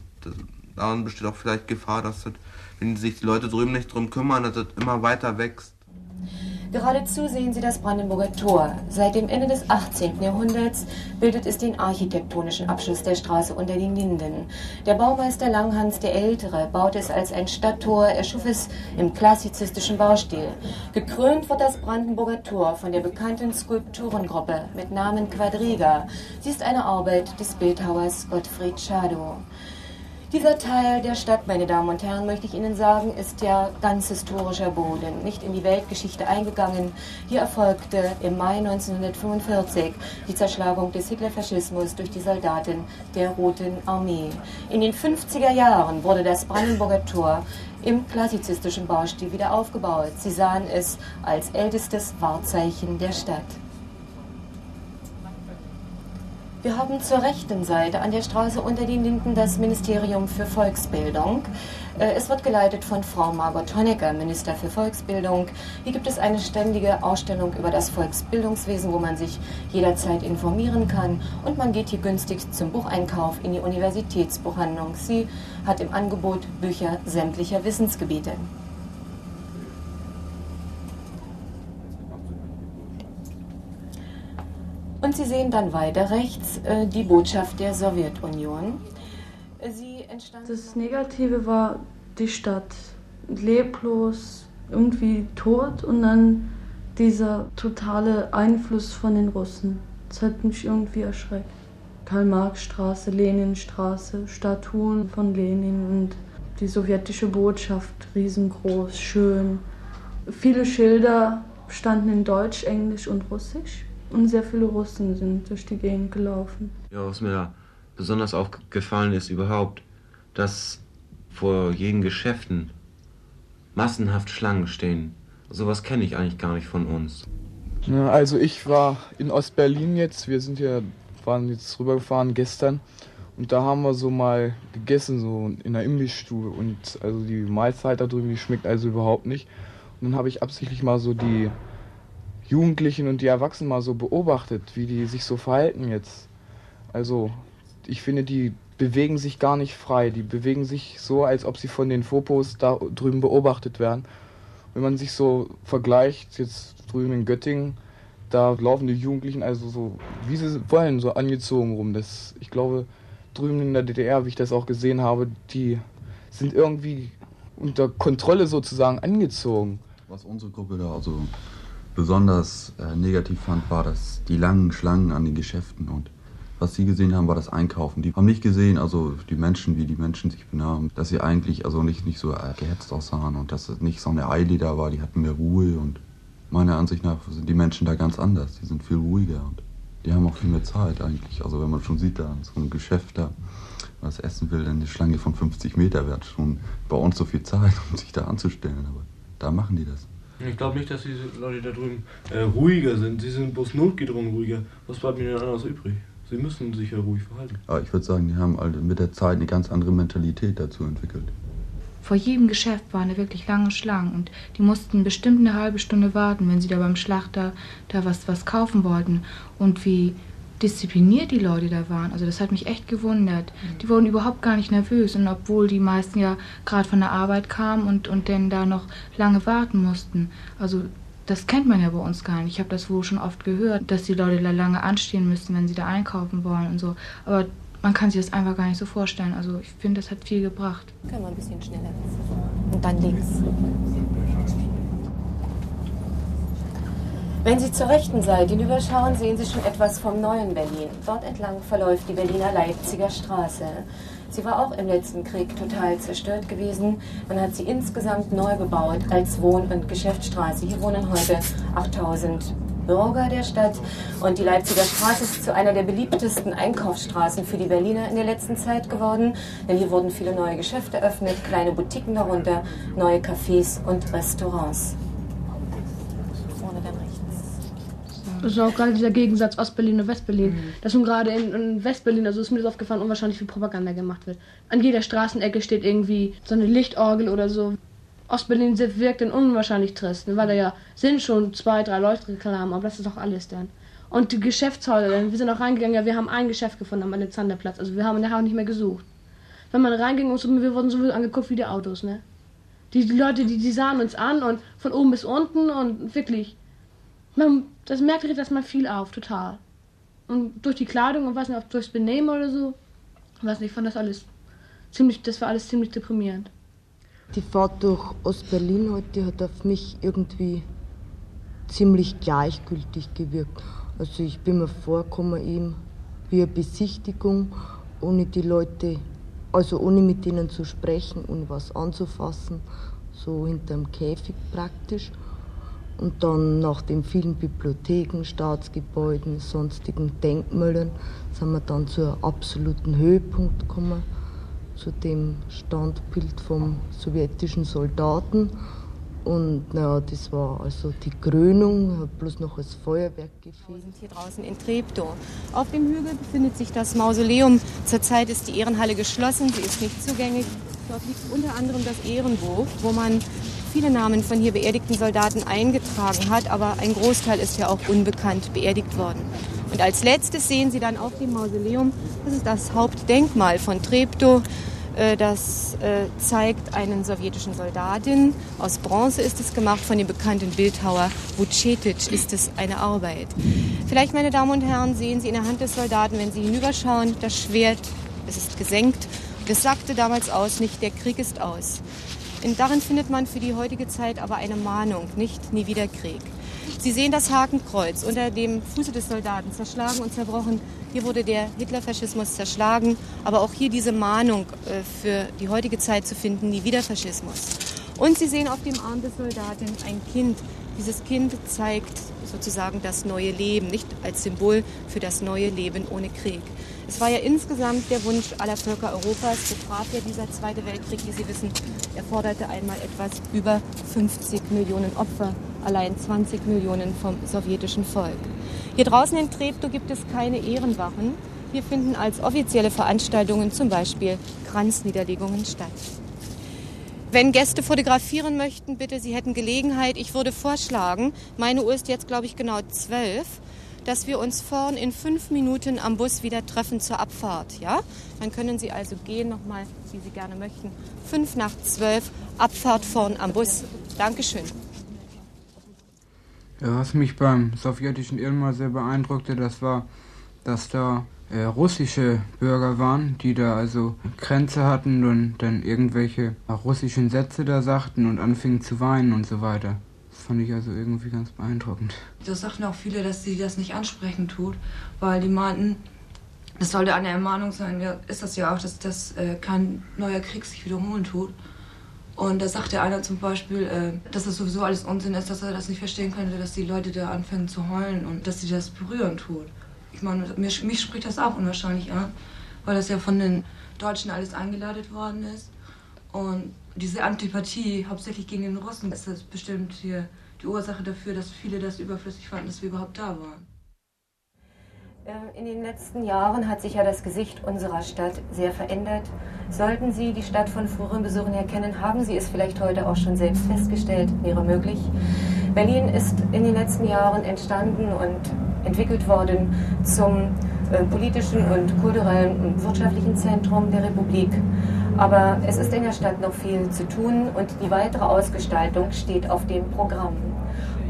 daran besteht auch vielleicht Gefahr, dass das, wenn sich die Leute drüben nicht drum kümmern, dass das immer weiter wächst. Geradezu sehen Sie das Brandenburger Tor. Seit dem Ende des 18. Jahrhunderts bildet es den architektonischen Abschluss der Straße unter den Linden. Der Baumeister Langhans der Ältere baute es als ein Stadttor, er schuf es im klassizistischen Baustil. Gekrönt wird das Brandenburger Tor von der bekannten Skulpturengruppe mit Namen Quadriga. Sie ist eine Arbeit des Bildhauers Gottfried Schadow. Dieser Teil der Stadt, meine Damen und Herren, möchte ich Ihnen sagen, ist ja ganz historischer Boden, nicht in die Weltgeschichte eingegangen. Hier erfolgte im Mai 1945 die Zerschlagung des Hitlerfaschismus durch die Soldaten der Roten Armee. In den 50er Jahren wurde das Brandenburger Tor im klassizistischen Baustil wieder aufgebaut. Sie sahen es als ältestes Wahrzeichen der Stadt. Wir haben zur rechten Seite an der Straße unter den Linden das Ministerium für Volksbildung. Äh, es wird geleitet von Frau Margot Honecker, Minister für Volksbildung. Hier gibt es eine ständige Ausstellung über das Volksbildungswesen, wo man sich jederzeit informieren kann. Und man geht hier günstig zum Bucheinkauf in die Universitätsbuchhandlung. Sie hat im Angebot Bücher sämtlicher Wissensgebiete. Und Sie sehen dann weiter rechts äh, die Botschaft der Sowjetunion. Entstand das Negative war die Stadt leblos, irgendwie tot und dann dieser totale Einfluss von den Russen. Das hat mich irgendwie erschreckt. Karl-Marx-Straße, Leninstraße, Statuen von Lenin und die sowjetische Botschaft riesengroß, schön. Viele Schilder standen in Deutsch, Englisch und Russisch. Und sehr viele Russen sind durch die Gegend gelaufen. Ja, was mir da besonders aufgefallen ist überhaupt, dass vor jeden Geschäften massenhaft Schlangen stehen. Sowas kenne ich eigentlich gar nicht von uns. Ja, also ich war in Ostberlin jetzt. Wir sind ja waren jetzt rübergefahren gestern und da haben wir so mal gegessen so in der Imbissstube und also die Mahlzeit da drüben die schmeckt also überhaupt nicht. Und dann habe ich absichtlich mal so die Jugendlichen und die Erwachsenen mal so beobachtet, wie die sich so verhalten jetzt. Also, ich finde, die bewegen sich gar nicht frei. Die bewegen sich so, als ob sie von den Fopos da drüben beobachtet werden. Wenn man sich so vergleicht, jetzt drüben in Göttingen, da laufen die Jugendlichen also so, wie sie wollen, so angezogen rum. Das, ich glaube, drüben in der DDR, wie ich das auch gesehen habe, die sind irgendwie unter Kontrolle sozusagen angezogen. Was unsere Gruppe da also besonders äh, negativ fand, war das die langen Schlangen an den Geschäften und was sie gesehen haben, war das Einkaufen. Die haben nicht gesehen, also die Menschen, wie die Menschen sich benahmen, dass sie eigentlich also nicht, nicht so äh, gehetzt aussahen und dass es nicht so eine Eile da war, die hatten mehr Ruhe und meiner Ansicht nach sind die Menschen da ganz anders, die sind viel ruhiger und die haben auch viel mehr Zeit eigentlich. Also wenn man schon sieht, da so einem Geschäft da, was essen will, eine Schlange von 50 Meter wäre schon bei uns so viel Zeit, [laughs] um sich da anzustellen, aber da machen die das. Ich glaube nicht, dass diese Leute da drüben äh, ruhiger sind. Sie sind bloß notgedrungen ruhiger. Was bleibt ihnen anders übrig? Sie müssen sich ja ruhig verhalten. Aber ich würde sagen, die haben also mit der Zeit eine ganz andere Mentalität dazu entwickelt. Vor jedem Geschäft waren da wirklich lange Schlangen und die mussten bestimmt eine halbe Stunde warten, wenn sie da beim Schlachter da was, was kaufen wollten. Und wie diszipliniert die Leute da waren. Also das hat mich echt gewundert. Mhm. Die wurden überhaupt gar nicht nervös und obwohl die meisten ja gerade von der Arbeit kamen und, und dann da noch lange warten mussten. Also das kennt man ja bei uns gar nicht. Ich habe das wohl schon oft gehört, dass die Leute da lange anstehen müssen, wenn sie da einkaufen wollen und so. Aber man kann sich das einfach gar nicht so vorstellen. Also ich finde, das hat viel gebracht. Können wir ein bisschen schneller und dann links. Wenn Sie zur rechten Seite hinüberschauen, sehen Sie schon etwas vom neuen Berlin. Dort entlang verläuft die Berliner Leipziger Straße. Sie war auch im letzten Krieg total zerstört gewesen. Man hat sie insgesamt neu gebaut als Wohn- und Geschäftsstraße. Hier wohnen heute 8000 Bürger der Stadt und die Leipziger Straße ist zu einer der beliebtesten Einkaufsstraßen für die Berliner in der letzten Zeit geworden, denn hier wurden viele neue Geschäfte eröffnet, kleine Boutiquen darunter, neue Cafés und Restaurants. Das ist auch gerade dieser Gegensatz Ostberlin und Westberlin. Mhm. Dass nun gerade in, in, Westberlin, also ist mir das aufgefallen, unwahrscheinlich viel Propaganda gemacht wird. An jeder Straßenecke steht irgendwie so eine Lichtorgel oder so. Ostberlin wirkt dann unwahrscheinlich trist, weil da ja sind schon zwei, drei Leuchtreklamen, aber das ist auch alles dann. Und die Geschäftshäuser, wir sind auch reingegangen, ja, wir haben ein Geschäft gefunden am Alexanderplatz. Also wir haben nachher auch nicht mehr gesucht. Wenn man reinging und so, wir wurden sowieso angeguckt wie die Autos, ne? Die, die Leute, die, die sahen uns an und von oben bis unten und wirklich. Man, das merkt dass man viel auf, total. Und durch die Kleidung und was nicht, auch durchs Benehmen oder so. Weiß nicht, ich fand das alles ziemlich, das war alles ziemlich deprimierend. Die Fahrt durch Ostberlin heute hat auf mich irgendwie ziemlich gleichgültig gewirkt. Also ich bin mir vorgekommen eben wie eine Besichtigung, ohne die Leute, also ohne mit denen zu sprechen und was anzufassen, so hinterm Käfig praktisch. Und dann nach den vielen Bibliotheken, Staatsgebäuden, sonstigen Denkmälern sind wir dann zu absoluten Höhepunkt gekommen, zu dem Standbild vom sowjetischen Soldaten. Und naja, das war also die Krönung, hat bloß noch das Feuerwerk gefehlt. Wir sind hier draußen in Treptow. Auf dem Hügel befindet sich das Mausoleum. Zurzeit ist die Ehrenhalle geschlossen, sie ist nicht zugänglich. Dort liegt unter anderem das Ehrenbuch, wo man viele Namen von hier beerdigten Soldaten eingetragen hat, aber ein Großteil ist ja auch unbekannt beerdigt worden. Und als letztes sehen Sie dann auf dem Mausoleum, das ist das Hauptdenkmal von Treptow. Äh, das äh, zeigt einen sowjetischen Soldaten. Aus Bronze ist es gemacht von dem bekannten Bildhauer Vucetic ist es eine Arbeit. Vielleicht, meine Damen und Herren, sehen Sie in der Hand des Soldaten, wenn Sie hinüberschauen, das Schwert, es ist gesenkt. Das sagte damals aus, nicht der Krieg ist aus. Und darin findet man für die heutige Zeit aber eine Mahnung, nicht nie wieder Krieg. Sie sehen das Hakenkreuz unter dem Fuße des Soldaten zerschlagen und zerbrochen. Hier wurde der Hitlerfaschismus zerschlagen, aber auch hier diese Mahnung äh, für die heutige Zeit zu finden, nie wieder Faschismus. Und Sie sehen auf dem Arm des Soldaten ein Kind. Dieses Kind zeigt sozusagen das neue Leben, nicht als Symbol für das neue Leben ohne Krieg. Es war ja insgesamt der Wunsch aller Völker Europas, betraf ja dieser Zweite Weltkrieg, wie Sie wissen, er forderte einmal etwas über 50 Millionen Opfer, allein 20 Millionen vom sowjetischen Volk. Hier draußen in Treptow gibt es keine Ehrenwachen. Hier finden als offizielle Veranstaltungen zum Beispiel Kranzniederlegungen statt. Wenn Gäste fotografieren möchten, bitte, Sie hätten Gelegenheit. Ich würde vorschlagen, meine Uhr ist jetzt, glaube ich, genau zwölf dass wir uns vorn in fünf Minuten am Bus wieder treffen zur Abfahrt. Ja? Dann können Sie also gehen nochmal, wie Sie gerne möchten. Fünf nach zwölf, Abfahrt vorn am Bus. Dankeschön. Ja, was mich beim sowjetischen Irrenmal sehr beeindruckte, das war, dass da äh, russische Bürger waren, die da also Grenze hatten und dann irgendwelche russischen Sätze da sagten und anfingen zu weinen und so weiter fand ich also irgendwie ganz beeindruckend. Das sagten auch viele, dass sie das nicht ansprechen tut, weil die meinten, das sollte eine Ermahnung sein, ja, ist das ja auch, dass das äh, kein neuer Krieg sich wiederholen tut. Und da sagte einer zum Beispiel, äh, dass das sowieso alles Unsinn ist, dass er das nicht verstehen könnte, dass die Leute da anfangen zu heulen und dass sie das berühren tut. Ich meine, mich, mich spricht das auch unwahrscheinlich an, weil das ja von den Deutschen alles eingeleitet worden ist. Und diese Antipathie, hauptsächlich gegen den Russen, ist das bestimmt hier die Ursache dafür, dass viele das überflüssig fanden, dass wir überhaupt da waren. Äh, in den letzten Jahren hat sich ja das Gesicht unserer Stadt sehr verändert. Sollten Sie die Stadt von früheren Besuchen her kennen, haben Sie es vielleicht heute auch schon selbst festgestellt, wäre möglich. Berlin ist in den letzten Jahren entstanden und entwickelt worden zum äh, politischen und kulturellen und wirtschaftlichen Zentrum der Republik. Aber es ist in der Stadt noch viel zu tun und die weitere Ausgestaltung steht auf dem Programm.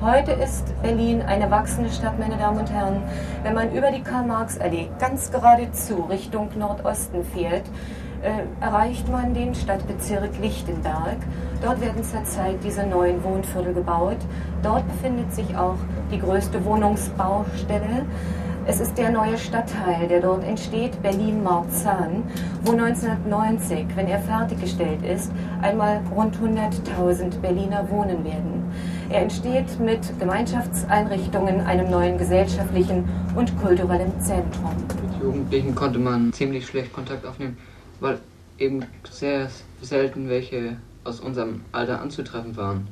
Heute ist Berlin eine wachsende Stadt, meine Damen und Herren. Wenn man über die Karl-Marx-Allee ganz geradezu Richtung Nordosten fährt, äh, erreicht man den Stadtbezirk Lichtenberg. Dort werden zurzeit diese neuen Wohnviertel gebaut. Dort befindet sich auch die größte Wohnungsbaustelle. Es ist der neue Stadtteil, der dort entsteht, Berlin-Marzahn, wo 1990, wenn er fertiggestellt ist, einmal rund 100.000 Berliner wohnen werden. Er entsteht mit Gemeinschaftseinrichtungen, einem neuen gesellschaftlichen und kulturellen Zentrum. Mit Jugendlichen konnte man ziemlich schlecht Kontakt aufnehmen, weil eben sehr selten welche aus unserem Alter anzutreffen waren.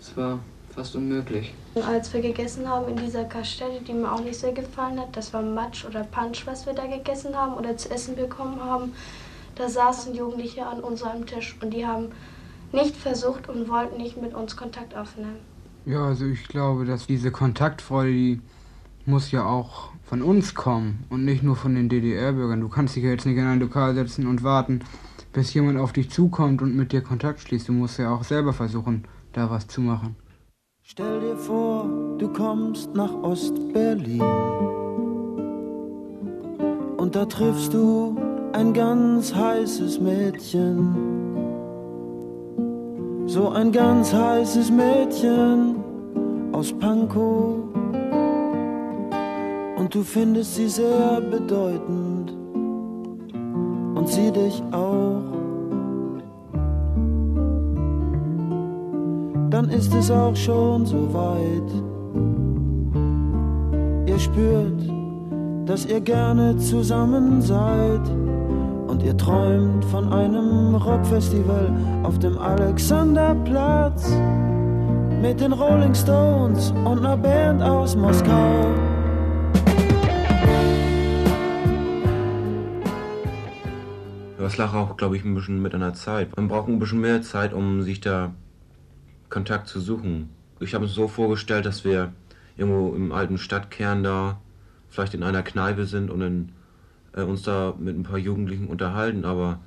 Es war fast unmöglich. Als wir gegessen haben in dieser Kastelle, die mir auch nicht sehr gefallen hat, das war Matsch oder Punch, was wir da gegessen haben oder zu essen bekommen haben, da saßen Jugendliche an unserem Tisch und die haben nicht versucht und wollten nicht mit uns Kontakt aufnehmen. Ja, also ich glaube, dass diese Kontaktfreude, die muss ja auch von uns kommen und nicht nur von den DDR-Bürgern. Du kannst dich ja jetzt nicht in ein Lokal setzen und warten, bis jemand auf dich zukommt und mit dir Kontakt schließt. Du musst ja auch selber versuchen, da was zu machen. Stell dir vor, du kommst nach Ostberlin und da triffst du ein ganz heißes Mädchen. So ein ganz heißes Mädchen aus Pankow. Und du findest sie sehr bedeutend und sie dich auch. Dann ist es auch schon so weit. Ihr spürt, dass ihr gerne zusammen seid und ihr träumt von einem Rockfestival auf dem Alexanderplatz mit den Rolling Stones und einer Band aus Moskau. Das lag auch, glaube ich, ein bisschen mit einer Zeit. Man braucht ein bisschen mehr Zeit, um sich da Kontakt zu suchen. Ich habe es so vorgestellt, dass wir irgendwo im alten Stadtkern da vielleicht in einer Kneipe sind und in, äh, uns da mit ein paar Jugendlichen unterhalten, aber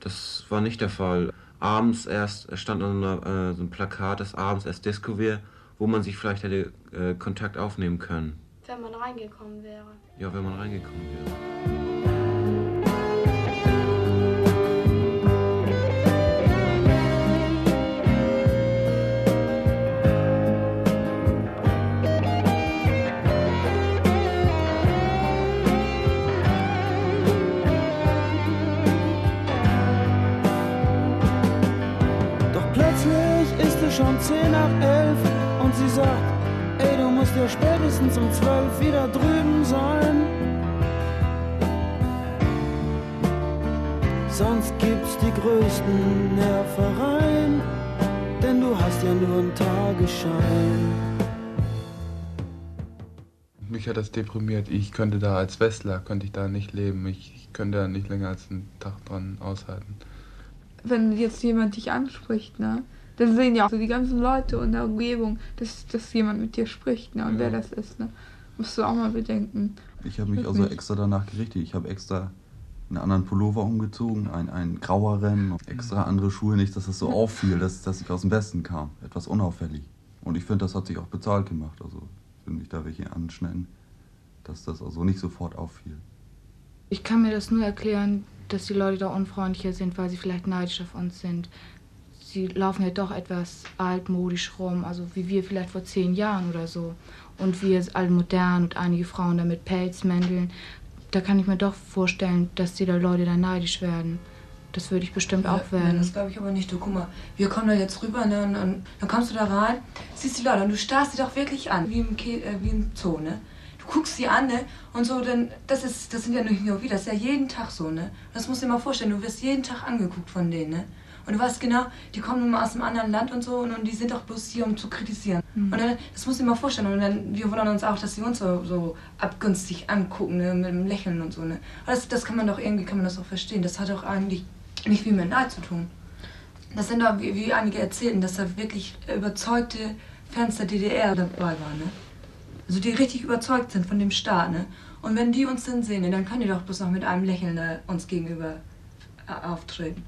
das war nicht der Fall. Abends erst stand an einer, äh, so ein Plakat, dass abends erst Disco wäre, wo man sich vielleicht hätte äh, Kontakt aufnehmen können. Wenn man reingekommen wäre. Ja, wenn man reingekommen wäre. Nach 11 und sie sagt, ey, du musst ja spätestens um 12 wieder drüben sein. Sonst gibt's die größten Nervereien, denn du hast ja nur einen Tagesschein. Mich hat das deprimiert. Ich könnte da als Westler, könnte ich da nicht leben. Ich, ich könnte da nicht länger als einen Tag dran aushalten. Wenn jetzt jemand dich anspricht, ne? Dann sehen ja auch so die ganzen Leute in der Umgebung, dass, dass jemand mit dir spricht, ne? Und ja. wer das ist, ne? Musst du auch mal bedenken. Ich habe mich also nicht. extra danach gerichtet. Ich habe extra einen anderen Pullover umgezogen, ein, ein graueren, extra andere Schuhe, nicht, dass das so [laughs] auffiel, dass, dass ich aus dem Westen kam. Etwas unauffällig. Und ich finde, das hat sich auch bezahlt gemacht. Also, will mich da welche anschneiden, dass das also nicht sofort auffiel. Ich kann mir das nur erklären, dass die Leute da unfreundlicher sind, weil sie vielleicht neidisch auf uns sind sie laufen ja doch etwas altmodisch rum, also wie wir vielleicht vor zehn Jahren oder so. Und wir alle modern und einige Frauen da mit Pelzmänteln. Da kann ich mir doch vorstellen, dass die da Leute da neidisch werden. Das würde ich bestimmt ja, auch werden. Ja, das glaube ich aber nicht. Du, guck mal, wir kommen da jetzt rüber ne, und, und dann kommst du da rein, siehst die Leute und du starrst sie doch wirklich an, wie im, Ke äh, wie im Zoo, ne? Du guckst sie an, ne? Und so, dann, das ist, das sind ja nicht nur wir, das ist ja jeden Tag so, ne? Das musst du dir mal vorstellen, du wirst jeden Tag angeguckt von denen, ne? Und du weißt genau, die kommen nun mal aus einem anderen Land und so und, und die sind doch bloß hier, um zu kritisieren. Mhm. Und dann, das musst du dir mal vorstellen. Und dann, wir wundern uns auch, dass sie uns so, so abgünstig angucken, ne, mit dem Lächeln und so. Ne. Aber das, das kann man doch irgendwie, kann man das auch verstehen. Das hat doch eigentlich nicht viel mit Neid zu tun. Das sind doch, wie, wie einige erzählten, dass da wirklich überzeugte Fans der DDR dabei waren. Ne? Also die richtig überzeugt sind von dem Staat. Ne? Und wenn die uns dann sehen, ne, dann können die doch bloß noch mit einem Lächeln uns gegenüber äh, auftreten.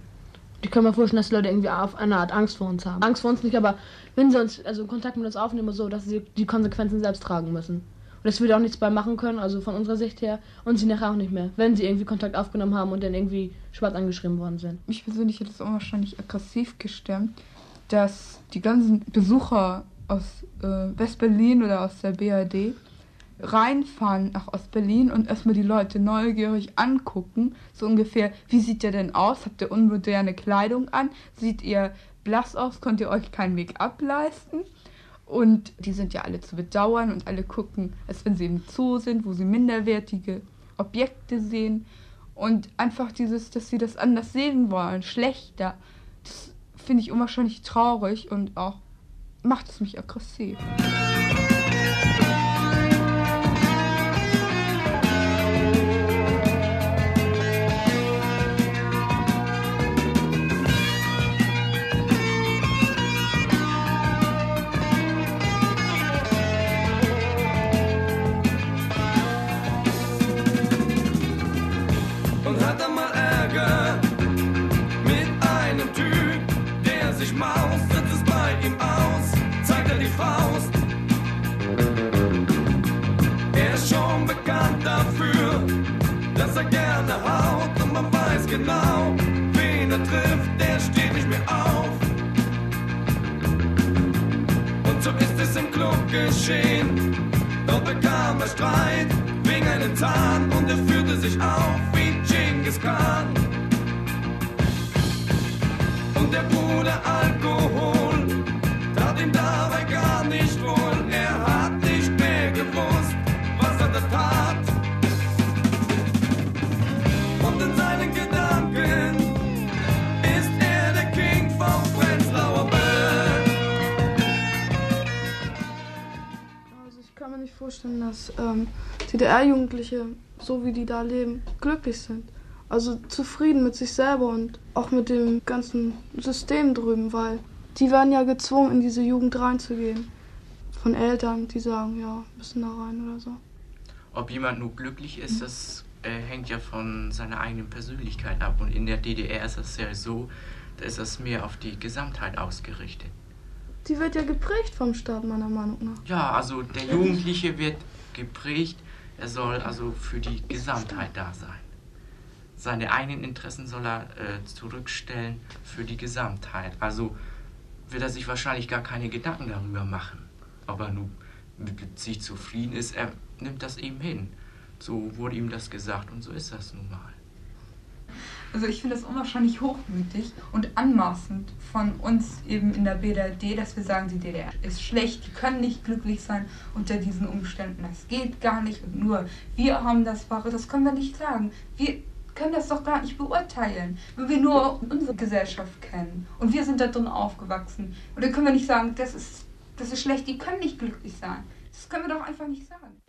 Ich kann mir vorstellen, dass die Leute irgendwie auf eine Art Angst vor uns haben. Angst vor uns nicht, aber wenn sie uns, also Kontakt mit uns aufnehmen, so, dass sie die Konsequenzen selbst tragen müssen. Und dass wir da auch nichts bei machen können, also von unserer Sicht her, und sie nachher auch nicht mehr, wenn sie irgendwie Kontakt aufgenommen haben und dann irgendwie schwarz angeschrieben worden sind. Mich persönlich hat es auch wahrscheinlich aggressiv gestimmt, dass die ganzen Besucher aus äh, West-Berlin oder aus der BRD reinfahren nach Ostberlin und erstmal die Leute neugierig angucken. So ungefähr, wie sieht ihr denn aus? Habt ihr unmoderne Kleidung an? Sieht ihr blass aus? Könnt ihr euch kein Make-up leisten? Und die sind ja alle zu bedauern und alle gucken, als wenn sie im Zoo sind, wo sie minderwertige Objekte sehen. Und einfach dieses, dass sie das anders sehen wollen, schlechter, das finde ich unwahrscheinlich traurig und auch macht es mich aggressiv. Er die Faust. Er ist schon bekannt dafür, dass er gerne haut und man weiß genau, wen er trifft, der steht nicht mehr auf. Und so ist es im Club geschehen, dort bekam er Streit wegen einem Zahn und er führte sich auf wie Genghis Khan. Der Bruder Alkohol tat ihm dabei gar nicht wohl. Er hat nicht mehr gewusst, was er da tat. Und in seinen Gedanken ist er der King vom Prenzlauer Berg. Also ich kann mir nicht vorstellen, dass ähm, DDR-Jugendliche, so wie die da leben, glücklich sind. Also zufrieden mit sich selber und auch mit dem ganzen System drüben, weil die werden ja gezwungen, in diese Jugend reinzugehen. Von Eltern, die sagen, ja, müssen da rein oder so. Ob jemand nur glücklich ist, das äh, hängt ja von seiner eigenen Persönlichkeit ab. Und in der DDR ist das ja so, da ist das mehr auf die Gesamtheit ausgerichtet. Die wird ja geprägt vom Staat, meiner Meinung nach. Ja, also der Jugendliche wird geprägt, er soll also für die Gesamtheit da sein. Seine eigenen Interessen soll er äh, zurückstellen für die Gesamtheit. Also wird er sich wahrscheinlich gar keine Gedanken darüber machen, ob er nun mit sich zufrieden ist. Er nimmt das eben hin. So wurde ihm das gesagt und so ist das nun mal. Also ich finde es unwahrscheinlich hochmütig und anmaßend von uns eben in der BRD, dass wir sagen, die DDR ist schlecht, die können nicht glücklich sein unter diesen Umständen. Das geht gar nicht und nur wir haben das Wahre, das können wir nicht sagen. Wir können das doch gar nicht beurteilen, weil wir nur unsere Gesellschaft kennen und wir sind da drin aufgewachsen. Und dann können wir nicht sagen, das ist, das ist schlecht, die können nicht glücklich sein. Das können wir doch einfach nicht sagen.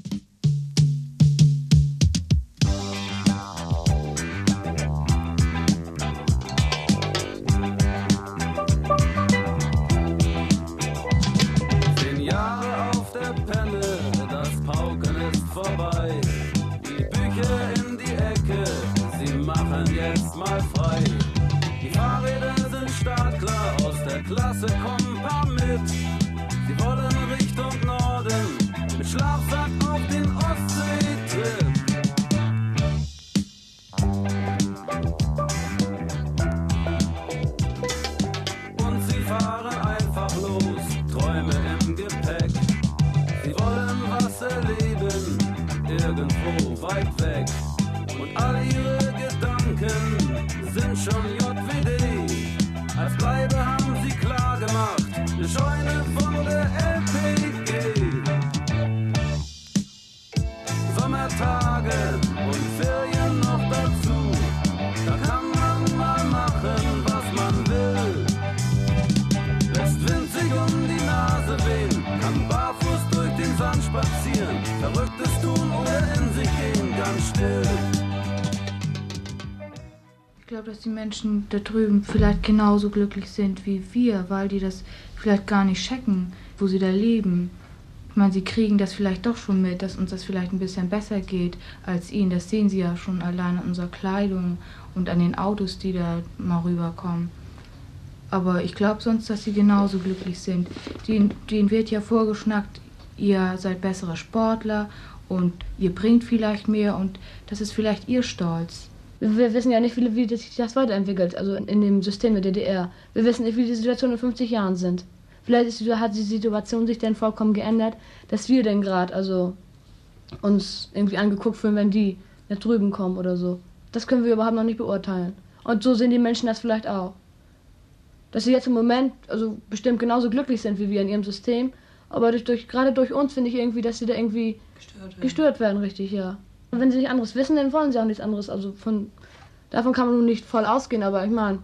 Klasse kommen paar mit. Sie wollen Richtung Norden, mit Schlafsack auf den Ostseetrip. Und sie fahren einfach los, Träume im Gepäck. Sie wollen was erleben, irgendwo weit weg. Und all ihre Gedanken sind schon Ich glaube, dass die Menschen da drüben vielleicht genauso glücklich sind wie wir, weil die das vielleicht gar nicht checken, wo sie da leben. Ich meine, sie kriegen das vielleicht doch schon mit, dass uns das vielleicht ein bisschen besser geht als ihnen. Das sehen sie ja schon allein an unserer Kleidung und an den Autos, die da mal rüberkommen. Aber ich glaube sonst, dass sie genauso glücklich sind. Den, denen wird ja vorgeschnackt, ihr seid bessere Sportler und ihr bringt vielleicht mehr und das ist vielleicht ihr Stolz. Wir wissen ja nicht, wie, sich das weiterentwickelt, also in dem System der DDR. Wir wissen nicht, wie die Situation in 50 Jahren sind. Vielleicht ist, hat die Situation sich dann vollkommen geändert, dass wir denn gerade also uns irgendwie angeguckt fühlen, wenn die da drüben kommen oder so. Das können wir überhaupt noch nicht beurteilen. Und so sehen die Menschen das vielleicht auch. Dass sie jetzt im Moment also bestimmt genauso glücklich sind wie wir in ihrem System, aber durch, durch, gerade durch uns finde ich irgendwie, dass sie da irgendwie Gestört werden. gestört werden, richtig, ja. Und wenn sie nicht anderes wissen, dann wollen sie auch nichts anderes. Also von davon kann man nun nicht voll ausgehen, aber ich meine,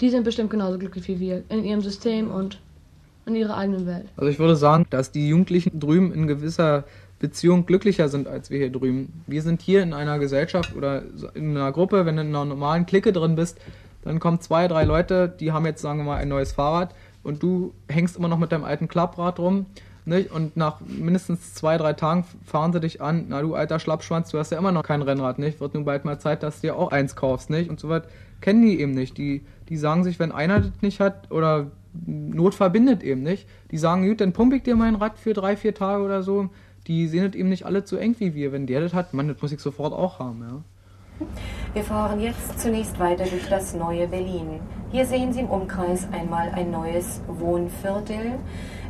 die sind bestimmt genauso glücklich wie wir in ihrem System und in ihrer eigenen Welt. Also ich würde sagen, dass die Jugendlichen drüben in gewisser Beziehung glücklicher sind als wir hier drüben. Wir sind hier in einer Gesellschaft oder in einer Gruppe, wenn du in einer normalen Clique drin bist, dann kommen zwei, drei Leute, die haben jetzt, sagen wir mal, ein neues Fahrrad und du hängst immer noch mit deinem alten Klapprad rum. Nicht? Und nach mindestens zwei, drei Tagen fahren sie dich an, na du alter Schlappschwanz, du hast ja immer noch kein Rennrad, nicht? Wird nun bald mal Zeit, dass du dir auch eins kaufst, nicht? Und so weit kennen die eben nicht. Die, die sagen sich, wenn einer das nicht hat oder Not verbindet eben nicht. Die sagen, gut, dann pumpe ich dir mein Rad für drei, vier Tage oder so. Die sehen es eben nicht alle so eng wie wir. Wenn der das hat, man, das muss ich sofort auch haben, ja. Wir fahren jetzt zunächst weiter durch das neue Berlin. Hier sehen Sie im Umkreis einmal ein neues Wohnviertel.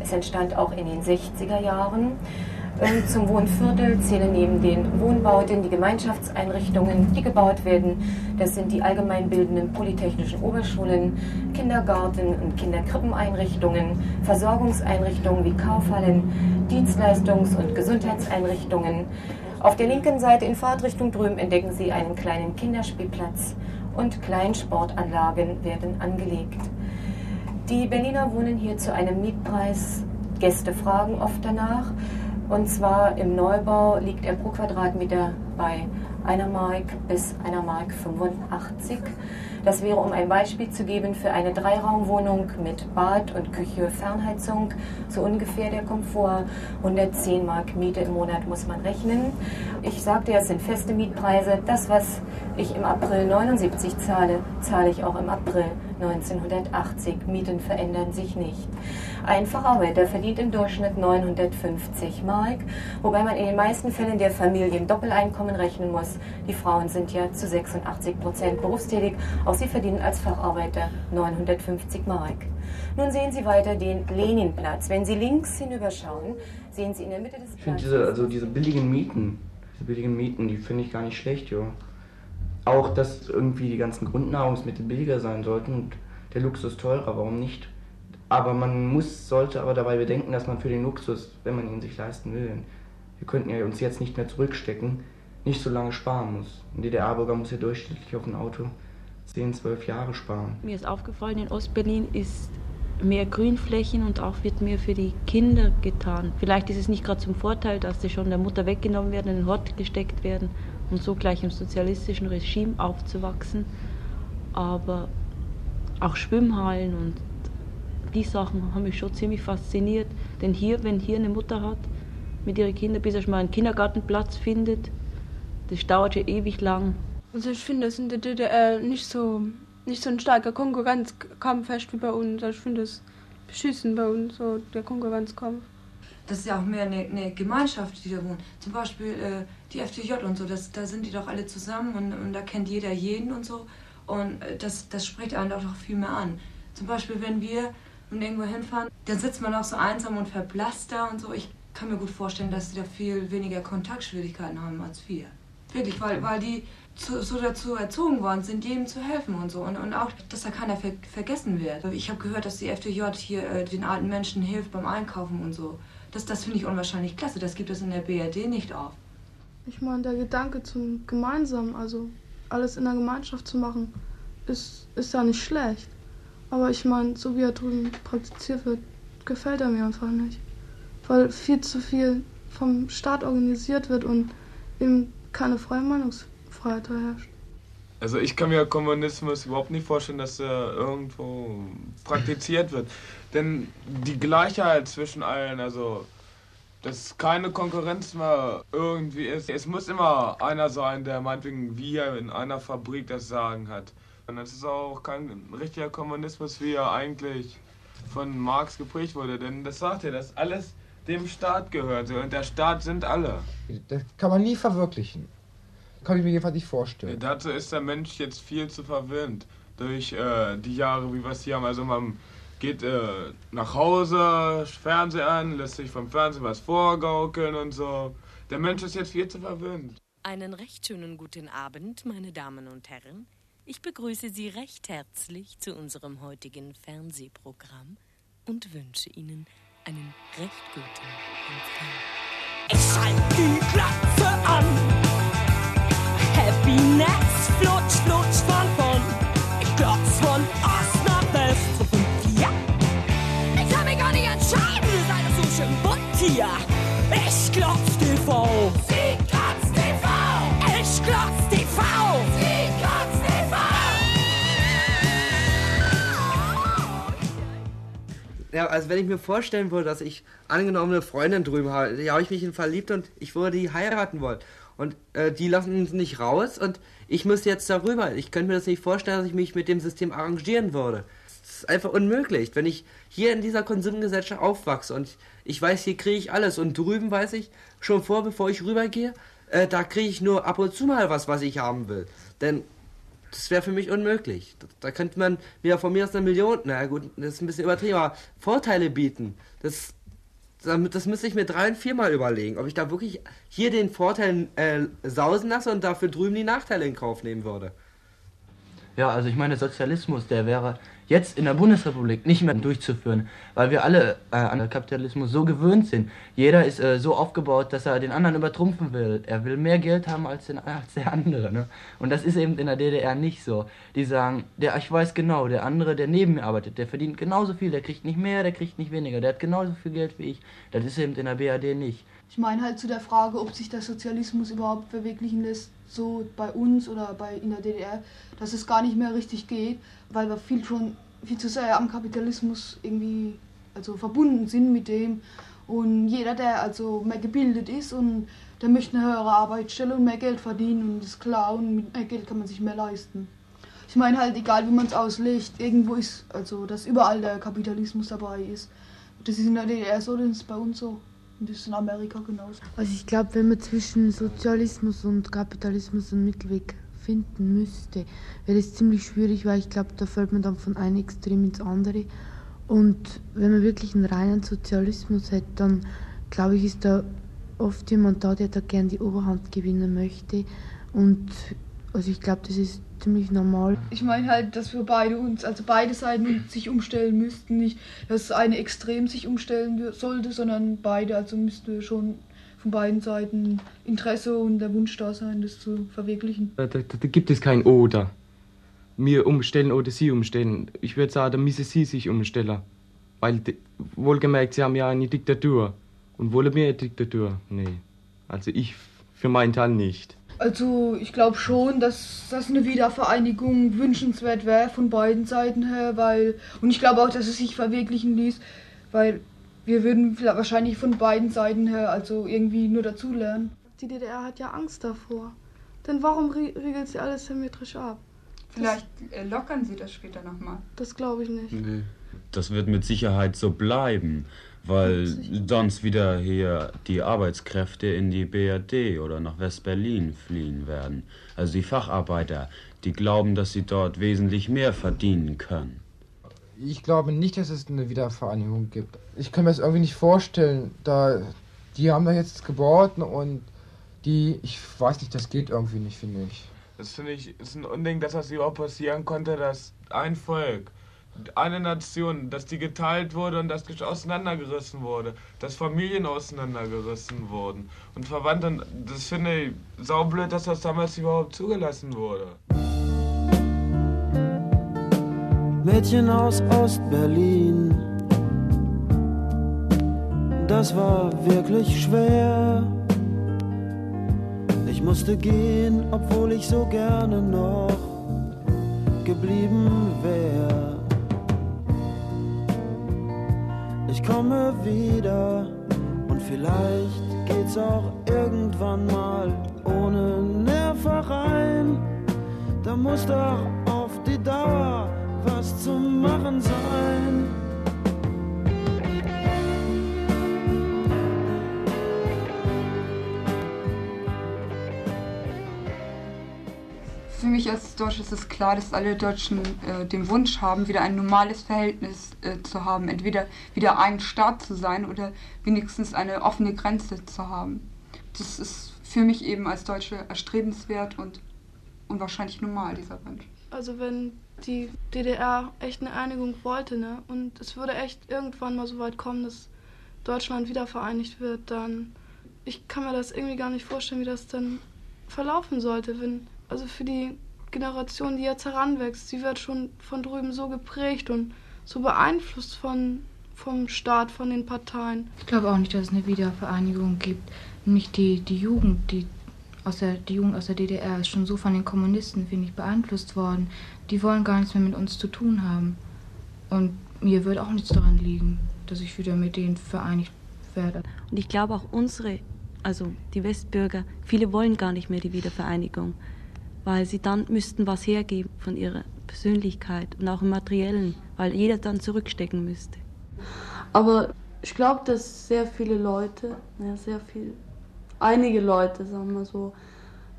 Es entstand auch in den 60er Jahren. Ähm, Zum Wohnviertel zählen neben den Wohnbauten die Gemeinschaftseinrichtungen, die gebaut werden. Das sind die allgemeinbildenden polytechnischen Oberschulen, Kindergarten und Kinderkrippeneinrichtungen, Versorgungseinrichtungen wie Kaufhallen, Dienstleistungs- und Gesundheitseinrichtungen. Auf der linken Seite in Fahrtrichtung drüben entdecken Sie einen kleinen Kinderspielplatz und Kleinsportanlagen werden angelegt. Die Berliner wohnen hier zu einem Mietpreis. Gäste fragen oft danach. Und zwar im Neubau liegt er pro Quadratmeter bei einer Mark bis einer Mark 85. Das wäre, um ein Beispiel zu geben, für eine Dreiraumwohnung mit Bad und Küche, Fernheizung, so ungefähr der Komfort. 110 Mark Miete im Monat muss man rechnen. Ich sagte ja, es sind feste Mietpreise. Das, was ich im April 79 zahle, zahle ich auch im April 1980. Mieten verändern sich nicht. Ein Facharbeiter verdient im Durchschnitt 950 Mark, wobei man in den meisten Fällen der Familien Doppeleinkommen rechnen muss. Die Frauen sind ja zu 86 Prozent berufstätig, auch sie verdienen als Facharbeiter 950 Mark. Nun sehen Sie weiter den Leninplatz. Wenn Sie links hinüberschauen, sehen Sie in der Mitte des Ich finde Platzes diese, also diese billigen Mieten, diese billigen Mieten, die finde ich gar nicht schlecht, jo. Auch, dass irgendwie die ganzen Grundnahrungsmittel billiger sein sollten und der Luxus teurer, warum nicht? Aber man muss, sollte aber dabei bedenken, dass man für den Luxus, wenn man ihn sich leisten will, wir könnten ja uns jetzt nicht mehr zurückstecken, nicht so lange sparen muss. Ein DDR-Bürger muss ja durchschnittlich auf ein Auto 10, 12 Jahre sparen. Mir ist aufgefallen, in Ostberlin ist mehr Grünflächen und auch wird mehr für die Kinder getan. Vielleicht ist es nicht gerade zum Vorteil, dass sie schon der Mutter weggenommen werden, in den Hort gesteckt werden und so gleich im sozialistischen Regime aufzuwachsen. Aber auch Schwimmhallen und die Sachen haben mich schon ziemlich fasziniert. Denn hier, wenn hier eine Mutter hat mit ihren Kindern, bis er mal einen Kindergartenplatz findet, das dauert ja ewig lang. Also ich finde es in der DDR nicht so nicht so ein starker Konkurrenzkampf herrscht wie bei uns. Also ich finde es beschissen bei uns, so der Konkurrenzkampf. Das ist ja auch mehr eine, eine Gemeinschaft, die da wohnt. Zum Beispiel äh, die FDJ und so, das, da sind die doch alle zusammen und, und da kennt jeder jeden und so. Und äh, das, das spricht einen doch viel mehr an. Zum Beispiel, wenn wir nun irgendwo hinfahren, dann sitzt man auch so einsam und verblasst da und so. Ich kann mir gut vorstellen, dass die da viel weniger Kontaktschwierigkeiten haben als wir. Wirklich, weil, weil die zu, so dazu erzogen worden sind, jedem zu helfen und so. Und, und auch, dass da keiner ver vergessen wird. Ich habe gehört, dass die FDJ hier äh, den alten Menschen hilft beim Einkaufen und so. Das, das finde ich unwahrscheinlich klasse. Das gibt es in der BRD nicht auf. Ich meine, der Gedanke zum Gemeinsamen, also alles in der Gemeinschaft zu machen, ist, ist ja nicht schlecht. Aber ich meine, so wie er drüben praktiziert wird, gefällt er mir einfach nicht. Weil viel zu viel vom Staat organisiert wird und eben keine freie Meinungsfreiheit da herrscht. Also ich kann mir Kommunismus überhaupt nicht vorstellen, dass er irgendwo praktiziert wird. Denn die Gleichheit zwischen allen, also dass keine Konkurrenz mehr irgendwie ist. Es muss immer einer sein, der meinetwegen wir in einer Fabrik das Sagen hat. Und das ist auch kein richtiger Kommunismus, wie er eigentlich von Marx geprägt wurde. Denn das sagt er, dass alles dem Staat gehört. Und der Staat sind alle. Das kann man nie verwirklichen. Kann ich mir jedenfalls nicht vorstellen. Dazu ist der Mensch jetzt viel zu verwöhnt durch äh, die Jahre, wie wir es hier haben. Also man geht äh, nach Hause, Fernseher an, lässt sich vom Fernsehen was vorgaukeln und so. Der Mensch ist jetzt viel zu verwöhnt. Einen recht schönen guten Abend, meine Damen und Herren. Ich begrüße Sie recht herzlich zu unserem heutigen Fernsehprogramm und wünsche Ihnen einen recht guten Empfang. Ich schalte die Glotze an. Happiness, flutsch, flutsch von von. Ich glotz von Ost hier. Ich glotz TV. Sie glotz TV. Ich glotz TV. Sie glotz TV. Ja, also wenn ich mir vorstellen würde, dass ich angenommen eine Freundin drüben habe, die habe ich mich in verliebt und ich würde die heiraten wollen. Und äh, die lassen uns nicht raus und ich müsste jetzt darüber. Ich könnte mir das nicht vorstellen, dass ich mich mit dem System arrangieren würde. Das ist einfach unmöglich. Wenn ich hier in dieser Konsumgesellschaft aufwachse und ich weiß, hier kriege ich alles und drüben weiß ich schon vor, bevor ich rübergehe, äh, da kriege ich nur ab und zu mal was, was ich haben will. Denn das wäre für mich unmöglich. Da, da, könnte man wieder von mir aus eine Million, na gut, das ist ein bisschen übertrieben, aber Vorteile bieten. Das, das müsste ich mir drei und viermal überlegen, ob ich da wirklich hier den Vorteil äh, sausen lasse und dafür drüben die Nachteile in Kauf nehmen würde. Ja, also ich meine, Sozialismus, der wäre jetzt in der Bundesrepublik nicht mehr durchzuführen, weil wir alle äh, an Kapitalismus so gewöhnt sind. Jeder ist äh, so aufgebaut, dass er den anderen übertrumpfen will. Er will mehr Geld haben als, den, als der andere. Ne? Und das ist eben in der DDR nicht so. Die sagen, der, ich weiß genau, der andere, der neben mir arbeitet, der verdient genauso viel, der kriegt nicht mehr, der kriegt nicht weniger, der hat genauso viel Geld wie ich. Das ist eben in der BRD nicht. Ich meine halt zu der Frage, ob sich der Sozialismus überhaupt verwirklichen lässt, so bei uns oder bei in der DDR, dass es gar nicht mehr richtig geht, weil wir viel schon viel zu sehr am Kapitalismus irgendwie also verbunden sind mit dem und jeder, der also mehr gebildet ist und der möchte eine höhere Arbeitsstelle und mehr Geld verdienen und ist klar und mit mehr Geld kann man sich mehr leisten. Ich meine halt, egal wie man es auslegt, irgendwo ist, also dass überall der Kapitalismus dabei ist. Das ist in der DDR so, das ist bei uns so. Und das ist in Amerika genauso. Also ich glaube, wenn man zwischen Sozialismus und Kapitalismus einen Mittelweg finden müsste, wäre es ziemlich schwierig, weil ich glaube, da fällt man dann von einem Extrem ins andere. Und wenn man wirklich einen reinen Sozialismus hätte, dann glaube ich, ist da oft jemand da, der da gern die Oberhand gewinnen möchte. Und also ich glaube, das ist ziemlich normal. Ich meine halt, dass wir beide uns, also beide Seiten sich umstellen müssten. Nicht, dass eine extrem sich umstellen sollte, sondern beide, also müssten wir schon von beiden Seiten Interesse und der Wunsch da sein, das zu verwirklichen. Da, da, da gibt es kein Oder. Mir umstellen oder sie umstellen. Ich würde sagen, da müssen sie sich umstellen. Weil, wohlgemerkt, sie haben ja eine Diktatur. Und wollen wir eine Diktatur? Nee. Also ich für meinen Teil nicht. Also ich glaube schon, dass das eine Wiedervereinigung wünschenswert wäre von beiden Seiten her, weil und ich glaube auch, dass es sich verwirklichen ließ, weil wir würden wahrscheinlich von beiden Seiten her also irgendwie nur dazulernen. Die DDR hat ja Angst davor. Denn warum regelt sie alles symmetrisch ab? Vielleicht äh, lockern sie das später nochmal. Das glaube ich nicht. Nee. Das wird mit Sicherheit so bleiben weil sonst wieder hier die Arbeitskräfte in die BRD oder nach West-Berlin fliehen werden. Also die Facharbeiter, die glauben, dass sie dort wesentlich mehr verdienen können. Ich glaube nicht, dass es eine Wiedervereinigung gibt. Ich kann mir das irgendwie nicht vorstellen, da die haben da jetzt gebaut und die, ich weiß nicht, das geht irgendwie nicht, finde ich. Das finde ich, ist ein Unding, dass das überhaupt passieren konnte, dass ein Volk eine Nation, dass die geteilt wurde und dass die auseinandergerissen wurde, dass Familien auseinandergerissen wurden und Verwandte. Das finde ich saublöd, dass das damals überhaupt zugelassen wurde. Mädchen aus Ostberlin, das war wirklich schwer. Ich musste gehen, obwohl ich so gerne noch geblieben wäre. Ich komme wieder und vielleicht geht's auch irgendwann mal ohne Nervereien. Da muss doch auf die Dauer was zu machen sein. Für mich als Deutsche ist es klar, dass alle Deutschen äh, den Wunsch haben, wieder ein normales Verhältnis äh, zu haben. Entweder wieder ein Staat zu sein oder wenigstens eine offene Grenze zu haben. Das ist für mich eben als Deutsche erstrebenswert und unwahrscheinlich normal, dieser Wunsch. Also wenn die DDR echt eine Einigung wollte, ne, und es würde echt irgendwann mal so weit kommen, dass Deutschland wieder vereinigt wird, dann ich kann mir das irgendwie gar nicht vorstellen, wie das dann verlaufen sollte, wenn also für die Generation, die jetzt heranwächst, sie wird schon von drüben so geprägt und so beeinflusst von, vom Staat, von den Parteien. Ich glaube auch nicht, dass es eine Wiedervereinigung gibt. Nämlich die, die Jugend, die aus der, die Jugend aus der DDR ist schon so von den Kommunisten, finde ich, beeinflusst worden. Die wollen gar nichts mehr mit uns zu tun haben. Und mir wird auch nichts daran liegen, dass ich wieder mit denen vereinigt werde. Und ich glaube auch unsere, also die Westbürger, viele wollen gar nicht mehr die Wiedervereinigung weil sie dann müssten was hergeben von ihrer Persönlichkeit und auch im Materiellen, weil jeder dann zurückstecken müsste. Aber ich glaube, dass sehr viele Leute, ja, sehr viel, einige Leute, sagen wir so,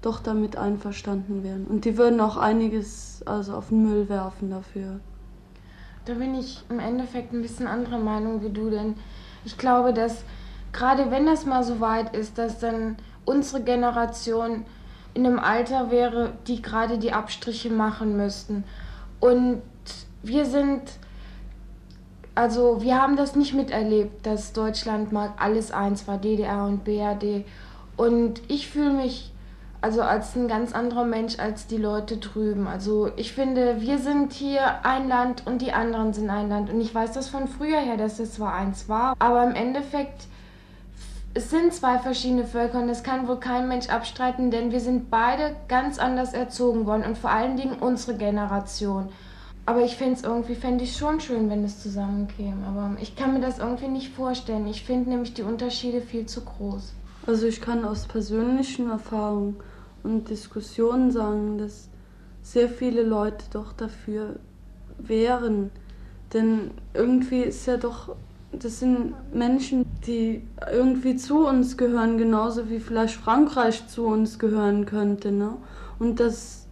doch damit einverstanden wären. Und die würden auch einiges also auf den Müll werfen dafür. Da bin ich im Endeffekt ein bisschen anderer Meinung wie du, denn ich glaube, dass gerade wenn das mal so weit ist, dass dann unsere Generation in einem Alter wäre, die gerade die Abstriche machen müssten. Und wir sind, also wir haben das nicht miterlebt, dass Deutschland mal alles eins war, DDR und BRD. Und ich fühle mich also als ein ganz anderer Mensch als die Leute drüben. Also ich finde, wir sind hier ein Land und die anderen sind ein Land. Und ich weiß das von früher her, dass es zwar eins war, aber im Endeffekt es sind zwei verschiedene Völker und das kann wohl kein Mensch abstreiten, denn wir sind beide ganz anders erzogen worden und vor allen Dingen unsere Generation. Aber ich fände es irgendwie, fände ich schon schön, wenn es zusammenkäme. Aber ich kann mir das irgendwie nicht vorstellen. Ich finde nämlich die Unterschiede viel zu groß. Also ich kann aus persönlichen Erfahrungen und Diskussionen sagen, dass sehr viele Leute doch dafür wären. Denn irgendwie ist ja doch das sind Menschen, die irgendwie zu uns gehören, genauso wie vielleicht Frankreich zu uns gehören könnte. Ne? Und dass,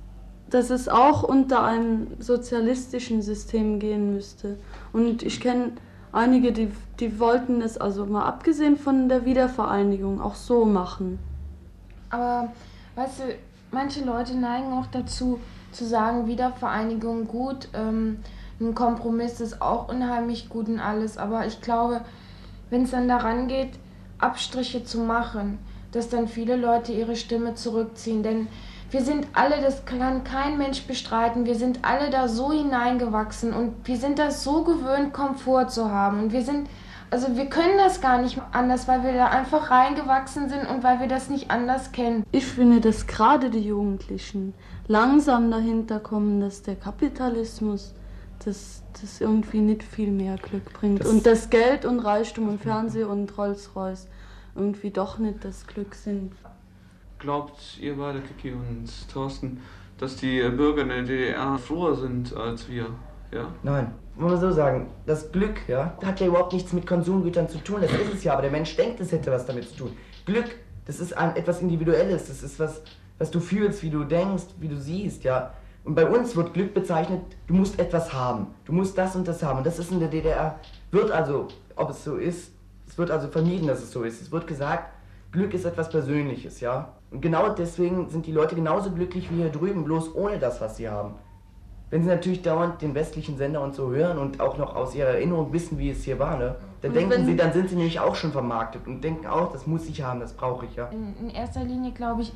dass es auch unter einem sozialistischen System gehen müsste. Und ich kenne einige, die, die wollten es, also mal abgesehen von der Wiedervereinigung, auch so machen. Aber weißt du, manche Leute neigen auch dazu, zu sagen, Wiedervereinigung gut. Ähm, ein Kompromiss ist auch unheimlich gut und alles, aber ich glaube, wenn es dann daran geht, Abstriche zu machen, dass dann viele Leute ihre Stimme zurückziehen, denn wir sind alle, das kann kein Mensch bestreiten, wir sind alle da so hineingewachsen und wir sind das so gewöhnt, Komfort zu haben und wir sind, also wir können das gar nicht anders, weil wir da einfach reingewachsen sind und weil wir das nicht anders kennen. Ich finde, dass gerade die Jugendlichen langsam dahinter kommen, dass der Kapitalismus das, das irgendwie nicht viel mehr Glück bringt. Das und das Geld und Reichtum und Fernsehen und Rolls-Royce irgendwie doch nicht das Glück sind. Glaubt ihr beide, Kiki und Thorsten, dass die Bürger in der DDR froher sind als wir? Ja? Nein. Muss man so sagen, das Glück, ja, hat ja überhaupt nichts mit Konsumgütern zu tun. Das ist es ja, aber der Mensch denkt, es hätte was damit zu tun. Glück, das ist ein, etwas Individuelles, das ist was, was du fühlst, wie du denkst, wie du siehst, ja. Und bei uns wird Glück bezeichnet, du musst etwas haben. Du musst das und das haben. Und das ist in der DDR, wird also, ob es so ist, es wird also vermieden, dass es so ist. Es wird gesagt, Glück ist etwas Persönliches, ja. Und genau deswegen sind die Leute genauso glücklich wie hier drüben, bloß ohne das, was sie haben. Wenn sie natürlich dauernd den westlichen Sender und so hören und auch noch aus ihrer Erinnerung wissen, wie es hier war, ne, dann und denken sie, dann sind sie nämlich auch schon vermarktet und denken auch, das muss ich haben, das brauche ich ja. In, in erster Linie glaube ich,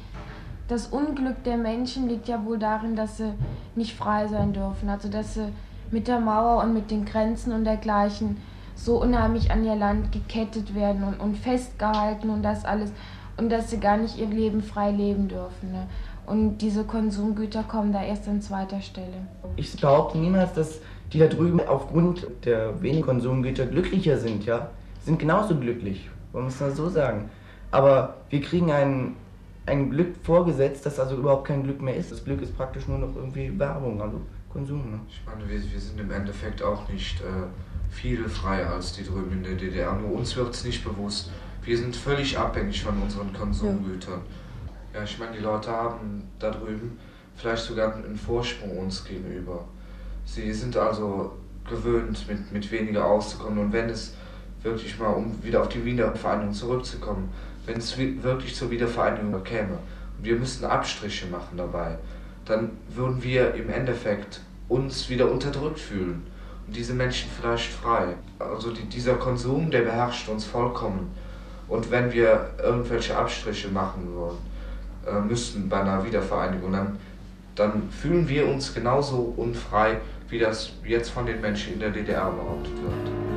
das Unglück der Menschen liegt ja wohl darin, dass sie nicht frei sein dürfen. Also dass sie mit der Mauer und mit den Grenzen und dergleichen so unheimlich an ihr Land gekettet werden und, und festgehalten und das alles. Und dass sie gar nicht ihr Leben frei leben dürfen. Ne? Und diese Konsumgüter kommen da erst an zweiter Stelle. Ich behaupte niemals, dass die da drüben aufgrund der wenigen Konsumgüter glücklicher sind, ja. Sind genauso glücklich, wir es mal so sagen. Aber wir kriegen einen ein Glück vorgesetzt, das also überhaupt kein Glück mehr ist. Das Glück ist praktisch nur noch irgendwie Werbung, also Konsum. Ne? Ich meine, wir, wir sind im Endeffekt auch nicht äh, viel freier als die drüben in der DDR. Nur uns wird es nicht bewusst. Wir sind völlig abhängig von unseren Konsumgütern. Ja. ja, ich meine, die Leute haben da drüben vielleicht sogar einen Vorsprung uns gegenüber. Sie sind also gewöhnt, mit, mit weniger auszukommen. Und wenn es wirklich mal, um wieder auf die Wiedervereinigung zurückzukommen, wenn es wirklich zur Wiedervereinigung käme und wir müssten Abstriche machen dabei, dann würden wir im Endeffekt uns wieder unterdrückt fühlen und diese Menschen vielleicht frei. Also die, dieser Konsum, der beherrscht uns vollkommen. Und wenn wir irgendwelche Abstriche machen wollen, äh, müssten bei einer Wiedervereinigung, dann, dann fühlen wir uns genauso unfrei, wie das jetzt von den Menschen in der DDR behauptet wird.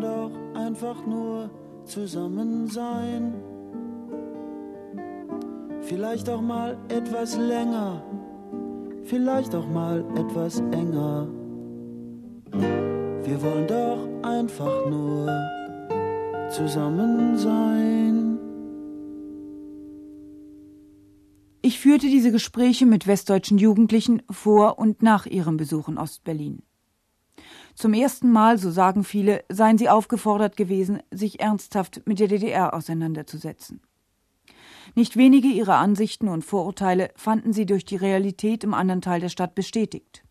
Doch einfach nur zusammen sein. Vielleicht auch mal etwas länger, vielleicht auch mal etwas enger. Wir wollen doch einfach nur zusammen sein. Ich führte diese Gespräche mit westdeutschen Jugendlichen vor und nach ihrem Besuch in Ostberlin. Zum ersten Mal, so sagen viele, seien sie aufgefordert gewesen, sich ernsthaft mit der DDR auseinanderzusetzen. Nicht wenige ihrer Ansichten und Vorurteile fanden sie durch die Realität im anderen Teil der Stadt bestätigt.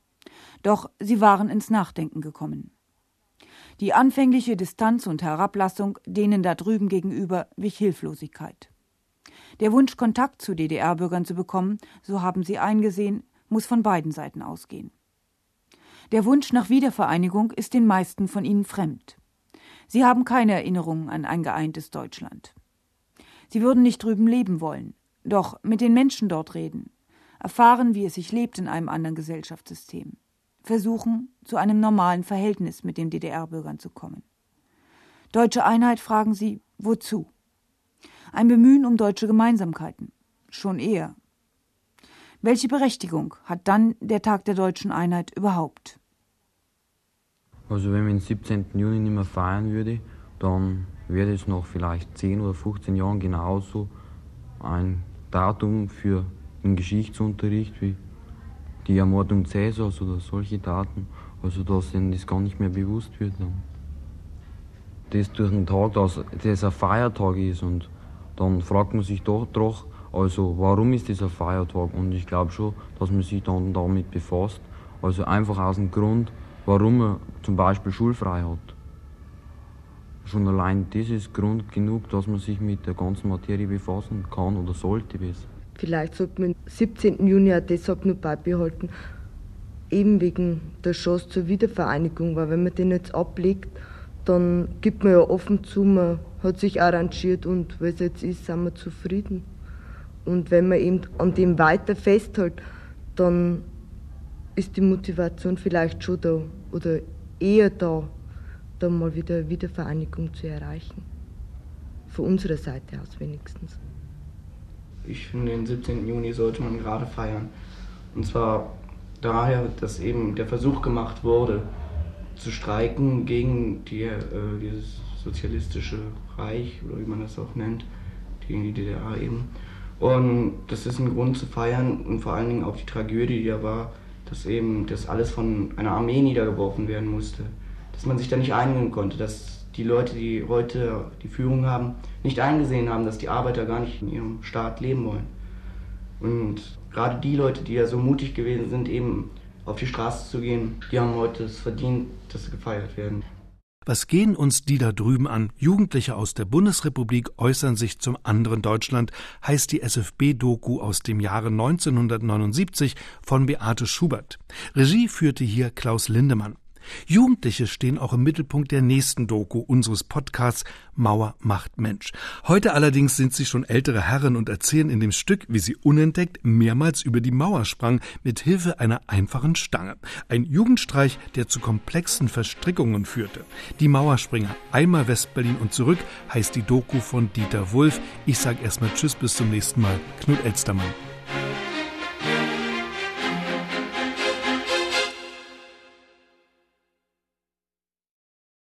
Doch sie waren ins Nachdenken gekommen. Die anfängliche Distanz und Herablassung denen da drüben gegenüber wich Hilflosigkeit. Der Wunsch, Kontakt zu DDR-Bürgern zu bekommen, so haben sie eingesehen, muss von beiden Seiten ausgehen. Der Wunsch nach Wiedervereinigung ist den meisten von ihnen fremd. Sie haben keine Erinnerungen an ein geeintes Deutschland. Sie würden nicht drüben leben wollen, doch mit den Menschen dort reden, erfahren, wie es sich lebt in einem anderen Gesellschaftssystem versuchen, zu einem normalen Verhältnis mit den DDR-Bürgern zu kommen. Deutsche Einheit fragen sie, wozu? Ein Bemühen um deutsche Gemeinsamkeiten. Schon eher. Welche Berechtigung hat dann der Tag der deutschen Einheit überhaupt? Also wenn man den 17. Juni nicht mehr feiern würde, dann wäre es noch vielleicht 10 oder 15 Jahren genauso ein Datum für den Geschichtsunterricht wie die Ermordung Cäsars oder solche Daten, also dass ihnen das gar nicht mehr bewusst wird. Das durch einen Tag, dass das ein Feiertag ist und dann fragt man sich doch, doch also warum ist ein Feiertag? Und ich glaube schon, dass man sich dann damit befasst. Also einfach aus dem Grund, warum man zum Beispiel schulfrei hat. Schon allein das ist Grund genug, dass man sich mit der ganzen Materie befassen kann oder sollte besser. Vielleicht sollte man den 17. Juni auch deshalb nur beibehalten, eben wegen der Chance zur Wiedervereinigung, weil wenn man den jetzt ablegt, dann gibt man ja offen zu, man hat sich arrangiert und es jetzt ist, sind wir zufrieden. Und wenn man eben an dem weiter festhält, dann ist die Motivation vielleicht schon da oder eher da, dann mal wieder Wiedervereinigung zu erreichen. Von unserer Seite aus wenigstens ich finde, den 17. Juni sollte man gerade feiern. Und zwar daher, dass eben der Versuch gemacht wurde, zu streiken gegen die, äh, dieses sozialistische Reich, oder wie man das auch nennt, gegen die DDR eben. Und das ist ein Grund zu feiern und vor allen Dingen auch die Tragödie, die da war, dass eben das alles von einer Armee niedergeworfen werden musste. Dass man sich da nicht einigen konnte, dass die Leute, die heute die Führung haben, nicht eingesehen haben, dass die Arbeiter gar nicht in ihrem Staat leben wollen. Und gerade die Leute, die ja so mutig gewesen sind, eben auf die Straße zu gehen, die haben heute es verdient, dass sie gefeiert werden. Was gehen uns die da drüben an? Jugendliche aus der Bundesrepublik äußern sich zum anderen Deutschland, heißt die SFB-Doku aus dem Jahre 1979 von Beate Schubert. Regie führte hier Klaus Lindemann. Jugendliche stehen auch im Mittelpunkt der nächsten Doku unseres Podcasts Mauer macht Mensch. Heute allerdings sind sie schon ältere Herren und erzählen in dem Stück, wie sie unentdeckt mehrmals über die Mauer sprang, mit Hilfe einer einfachen Stange. Ein Jugendstreich, der zu komplexen Verstrickungen führte. Die Mauerspringer, einmal Westberlin und zurück, heißt die Doku von Dieter Wulff. Ich sag erstmal Tschüss, bis zum nächsten Mal. Knut Elstermann.